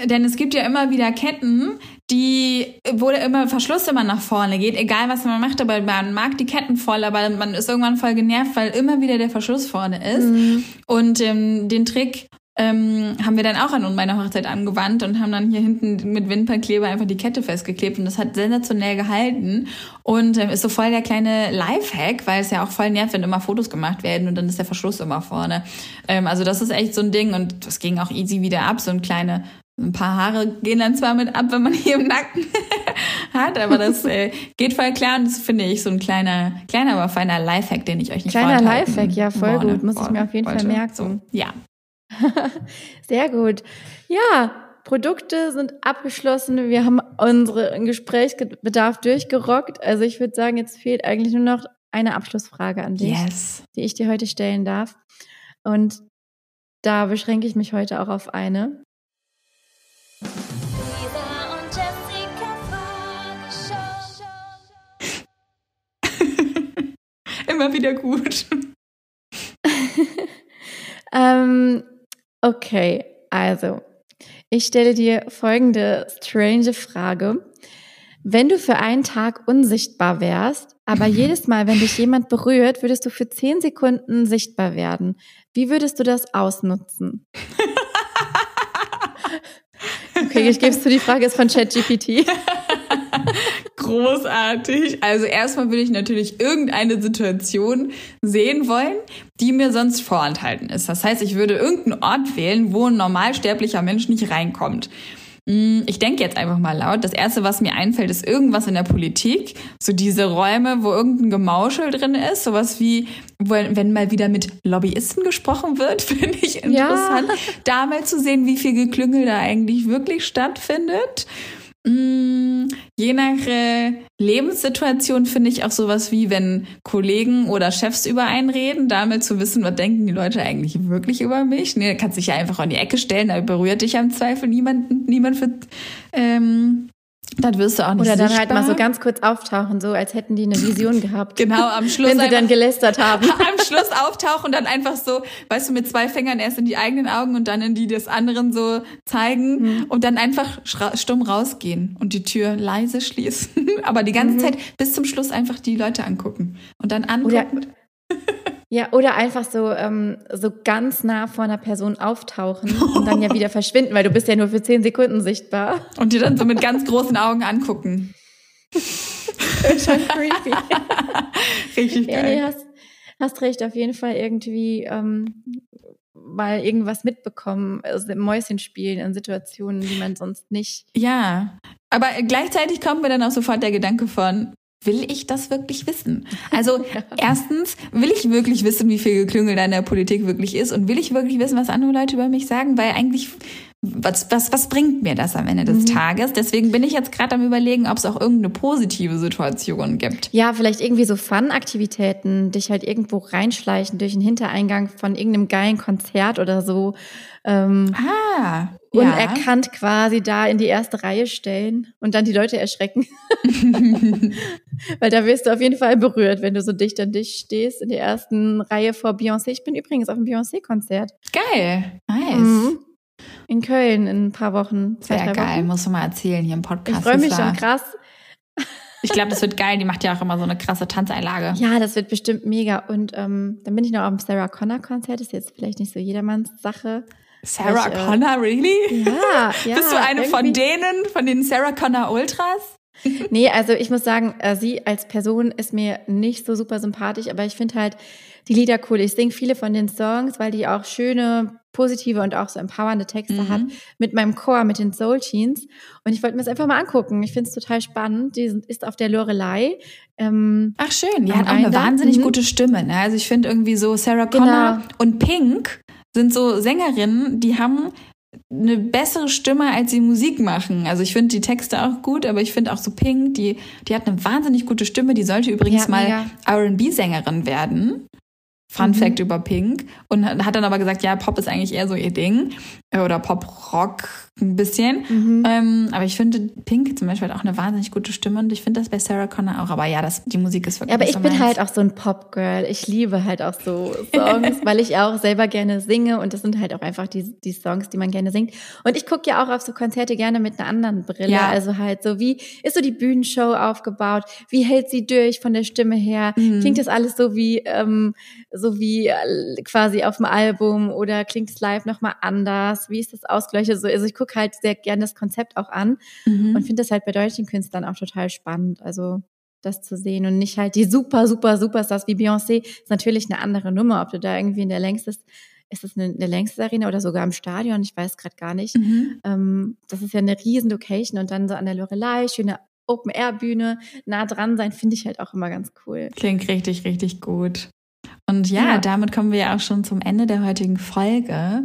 Denn es gibt ja immer wieder Ketten, die, wo der immer Verschluss immer nach vorne geht, egal was man macht, aber man mag die Ketten voll, aber man ist irgendwann voll genervt, weil immer wieder der Verschluss vorne ist. Mhm. Und ähm, den Trick ähm, haben wir dann auch an meiner Hochzeit angewandt und haben dann hier hinten mit Wimpernkleber einfach die Kette festgeklebt und das hat sensationell gehalten und ähm, ist so voll der kleine Lifehack, weil es ja auch voll nervt, wenn immer Fotos gemacht werden und dann ist der Verschluss immer vorne. Ähm, also das ist echt so ein Ding und das ging auch easy wieder ab, so ein kleine ein paar Haare gehen dann zwar mit ab, wenn man hier im Nacken *laughs* hat, aber das äh, geht voll klar und das finde ich so ein kleiner, kleiner, aber feiner Lifehack, den ich euch nicht Kleiner Lifehack, ja, voll gut. Muss ich mir auf jeden Fall merken. So, ja. *laughs* Sehr gut. Ja, Produkte sind abgeschlossen. Wir haben unseren Gesprächsbedarf durchgerockt. Also ich würde sagen, jetzt fehlt eigentlich nur noch eine Abschlussfrage an dich, yes. die ich dir heute stellen darf. Und da beschränke ich mich heute auch auf eine. Immer wieder gut. *laughs* ähm, okay, also ich stelle dir folgende strange Frage. Wenn du für einen Tag unsichtbar wärst, aber *laughs* jedes Mal, wenn dich jemand berührt, würdest du für zehn Sekunden sichtbar werden. Wie würdest du das ausnutzen? *laughs* Okay, ich gebe es zu, die Frage ist von ChatGPT. *laughs* Großartig. Also erstmal würde ich natürlich irgendeine Situation sehen wollen, die mir sonst vorenthalten ist. Das heißt, ich würde irgendeinen Ort wählen, wo ein normalsterblicher Mensch nicht reinkommt. Hm, ich denke jetzt einfach mal laut. Das erste, was mir einfällt, ist irgendwas in der Politik. So diese Räume, wo irgendein Gemauschel drin ist. Sowas wie, wenn mal wieder mit Lobbyisten gesprochen wird, *laughs* finde ich interessant. Ja. Da mal zu sehen, wie viel Geklüngel da eigentlich wirklich stattfindet. Mm, je nach äh, Lebenssituation finde ich auch sowas wie, wenn Kollegen oder Chefs über einen reden, damit zu wissen, was denken die Leute eigentlich wirklich über mich. Nee, kannst dich ja einfach an die Ecke stellen, da berührt dich ja im Zweifel niemand, niemand für ähm, Dann wirst du auch nicht Oder dann sichtbar. halt mal so ganz kurz auftauchen, so als hätten die eine Vision gehabt. Genau, am Schluss Wenn sie dann gelästert haben. *laughs* am Schluss auftauchen und dann einfach so, weißt du, mit zwei Fingern erst in die eigenen Augen und dann in die des anderen so zeigen Mhm. und dann einfach stumm rausgehen und die Tür leise schließen. *laughs* Aber die ganze Zeit bis zum Schluss einfach die Leute angucken und dann Oder, angucken. Ja, oder einfach so, ähm, so ganz nah vor einer Person auftauchen und dann ja wieder *laughs* verschwinden, weil du bist ja nur für zehn Sekunden sichtbar. Und die dann so mit ganz großen Augen angucken. Schon creepy. *laughs* Richtig Ja, nee, geil. hast, hast recht, auf jeden Fall irgendwie ähm, mal irgendwas mitbekommen aus dem Mäuschenspielen in Situationen, die man sonst nicht. Ja, aber gleichzeitig kommt mir dann auch sofort der Gedanke von, will ich das wirklich wissen? *laughs* Also erstens, will ich wirklich wissen, wie viel Geklüngel da in der Politik wirklich ist und will ich wirklich wissen, was andere Leute über mich sagen? Weil eigentlich, was, was, was bringt mir das am Ende des Tages? Deswegen bin ich jetzt gerade am überlegen, ob es auch irgendeine positive Situation gibt. Ja, vielleicht irgendwie so Fun-Aktivitäten, dich halt irgendwo reinschleichen durch einen Hintereingang von irgendeinem geilen Konzert oder so. Ähm, Ah, unerkannt quasi da in die erste Reihe stellen und dann die Leute erschrecken. *laughs* *laughs* Weil da wirst du auf jeden Fall berührt, wenn du so dicht an dich stehst in der ersten Reihe vor Beyoncé. Ich bin übrigens auf dem Beyoncé-Konzert. Geil, nice. Mhm. In Köln in ein paar Wochen. Zwei, Sehr geil, Wochen. musst du mal erzählen hier im Podcast. Ich freue mich schon krass. Ich glaube, das wird geil. Die macht ja auch immer so eine krasse Tanzeinlage. Ja, das wird bestimmt mega. Und ähm, dann bin ich noch auf dem Sarah Connor Konzert. Ist jetzt vielleicht nicht so jedermanns Sache. Sarah Ich, äh, Connor, really? Ja, *laughs* ja. Bist du eine von irgendwie- denen, von den Sarah Connor Ultras? Nee, also ich muss sagen, äh, sie als Person ist mir nicht so super sympathisch, aber ich finde halt die Lieder cool. Ich singe viele von den Songs, weil die auch schöne, positive und auch so empowernde Texte Mhm. hat mit meinem Chor, mit den Soul Teens. Und ich wollte mir das einfach mal angucken. Ich finde es total spannend. Die sind- ist auf der Lorelei. Ähm, Ach schön, die hat auch eine wahnsinnig Mhm. gute Stimme. Ne? Also ich finde irgendwie so Sarah Connor Genau. und Pink sind so Sängerinnen, die haben eine bessere Stimme, als sie Musik machen. Also ich finde die Texte auch gut, aber ich finde auch so Pink, die, die hat eine wahnsinnig gute Stimme. Die sollte übrigens Ja, mal. R&B-Sängerin werden. Fun Mhm. Fact über Pink. Und hat dann aber gesagt, ja, Pop ist eigentlich eher so ihr Ding. Oder Pop-Rock ein bisschen. mhm. Ähm, aber ich finde, Pink zum Beispiel hat auch eine wahnsinnig gute Stimme und ich finde das bei Sarah Connor auch. Aber ja, das, die Musik ist wirklich Ja, aber ich bin halt auch so ein Pop-Girl. Ich liebe halt auch so *laughs* Songs, weil ich auch selber gerne singe und das sind halt auch einfach die, die Songs, die man gerne singt. Und ich gucke ja auch auf so Konzerte gerne mit einer anderen Brille. Ja. Also halt so, wie ist so die Bühnenshow aufgebaut? Wie hält sie durch von der Stimme her? Mhm. Klingt das alles so wie, ähm, so wie äh, quasi auf dem Album oder klingt es live nochmal anders? Wie ist das ausgeleuchtet? So, also ich gucke halt sehr gerne das Konzept auch an Mhm. und finde das halt bei deutschen Künstlern auch total spannend. Also das zu sehen und nicht halt die super, super, Superstars wie Beyoncé ist natürlich eine andere Nummer, ob du da irgendwie in der längsten, ist es eine, eine längste Arena oder sogar im Stadion, ich weiß gerade gar nicht. Mhm. Ähm, das ist ja eine riesen Location und dann so an der Lorelei, schöne Open-Air-Bühne, nah dran sein, finde ich halt auch immer ganz cool. Klingt richtig, richtig gut. Und ja, Ja. damit kommen wir ja auch schon zum Ende der heutigen Folge.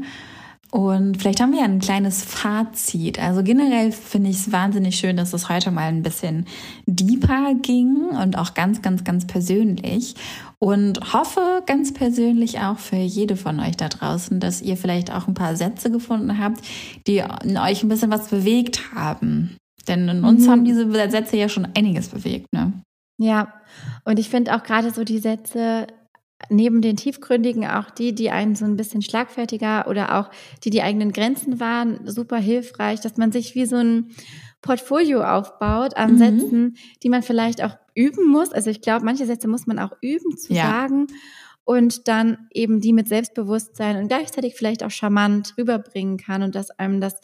Und vielleicht haben wir ja ein kleines Fazit. Also generell finde ich es wahnsinnig schön, dass es heute mal ein bisschen deeper ging und auch ganz, ganz, ganz persönlich. Und hoffe ganz persönlich auch für jede von euch da draußen, dass ihr vielleicht auch ein paar Sätze gefunden habt, die in euch ein bisschen was bewegt haben. Denn in uns Mhm. haben diese Sätze ja schon einiges bewegt, ne? Ja, und ich finde auch gerade so die Sätze neben den tiefgründigen auch die, die einen so ein bisschen schlagfertiger oder auch die die eigenen Grenzen waren, super hilfreich, dass man sich wie so ein Portfolio aufbaut an Mhm. Sätzen, die man vielleicht auch üben muss. Also ich glaube, manche Sätze muss man auch üben zu Ja. sagen und dann eben die mit Selbstbewusstsein und gleichzeitig vielleicht auch charmant rüberbringen kann und dass einem das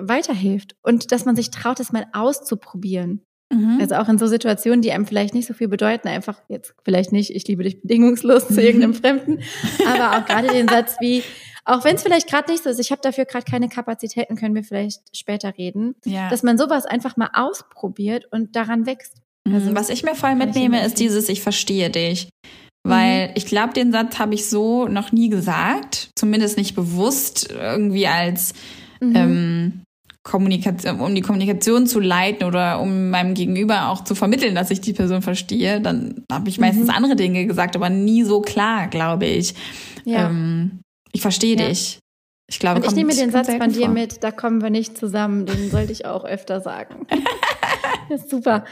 weiterhilft und dass man sich traut, das mal auszuprobieren. Mhm. Also auch in so Situationen, die einem vielleicht nicht so viel bedeuten, einfach jetzt vielleicht nicht, ich liebe dich bedingungslos zu irgendeinem *laughs* Fremden, aber auch gerade den Satz wie, auch wenn es vielleicht gerade nicht so ist, ich habe dafür gerade keine Kapazitäten, können wir vielleicht später reden, ja. dass man sowas einfach mal ausprobiert und daran wächst. Also, Also, was ich mir voll mitnehme, ist dieses Ich verstehe dich. Weil ich glaube, den Satz habe ich so noch nie gesagt. Zumindest nicht bewusst irgendwie als Mhm. ähm, Kommunikation, um die Kommunikation zu leiten oder um meinem Gegenüber auch zu vermitteln, dass ich die Person verstehe. Dann habe ich meistens Mhm. andere Dinge gesagt, aber nie so klar, glaube ich. ja. Ähm, ich verstehe Ja. dich. Ich glaube, Und ich nehme den Satz von dir vor. mit, da kommen wir nicht zusammen. Den sollte ich auch öfter sagen. *laughs* das ist super.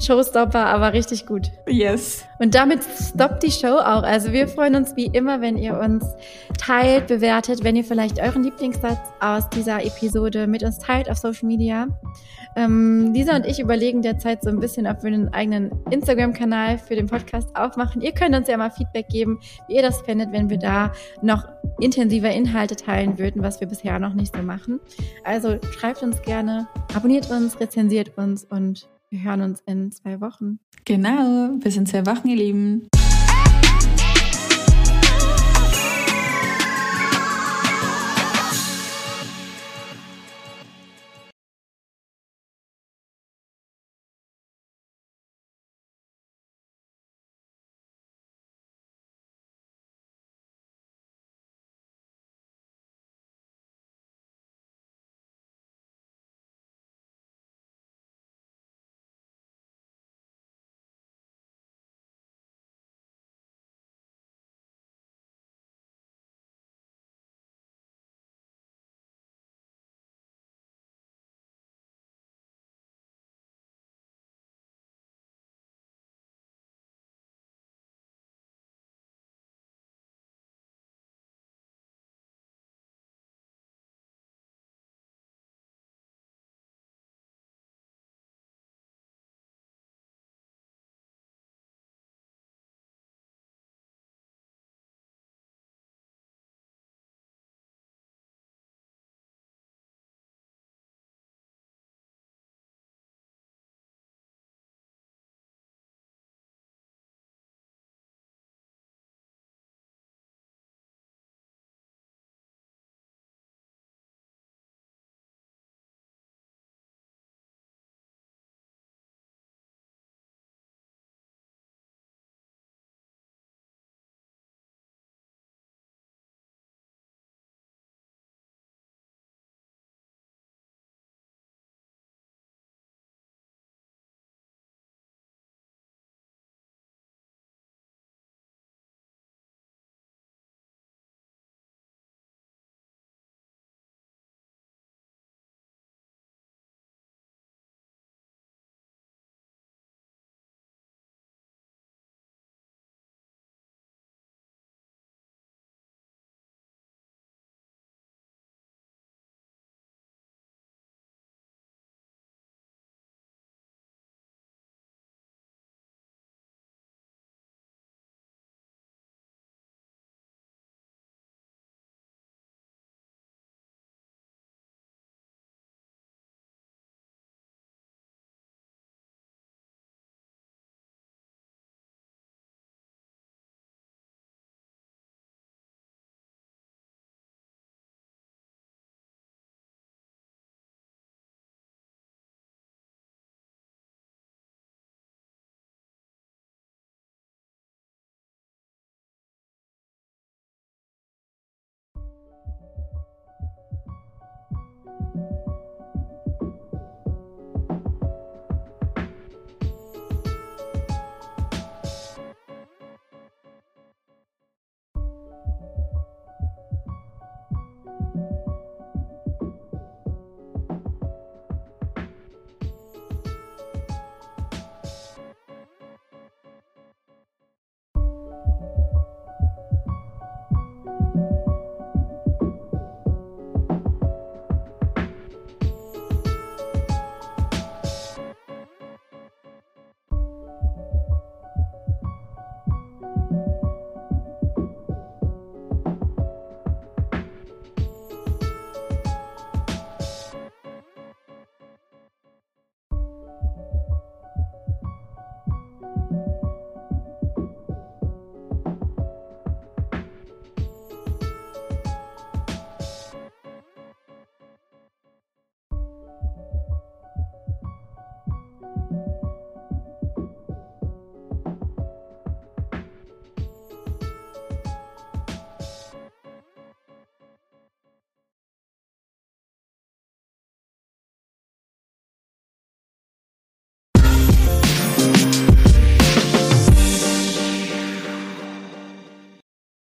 Showstopper, aber richtig gut. Yes. Und damit stoppt die Show auch. Also wir freuen uns wie immer, wenn ihr uns teilt, bewertet, wenn ihr vielleicht euren Lieblingssatz aus dieser Episode mit uns teilt auf Social Media. Ähm, Lisa und ich überlegen derzeit so ein bisschen, ob wir einen eigenen Instagram-Kanal für den Podcast aufmachen. Ihr könnt uns ja mal Feedback geben, wie ihr das findet, wenn wir da noch intensiver Inhalte teilen würden, was wir bisher noch nicht so machen. Also schreibt uns gerne, abonniert uns, rezensiert uns und wir hören uns in zwei Wochen. Genau, bis in zwei Wochen, ihr Lieben.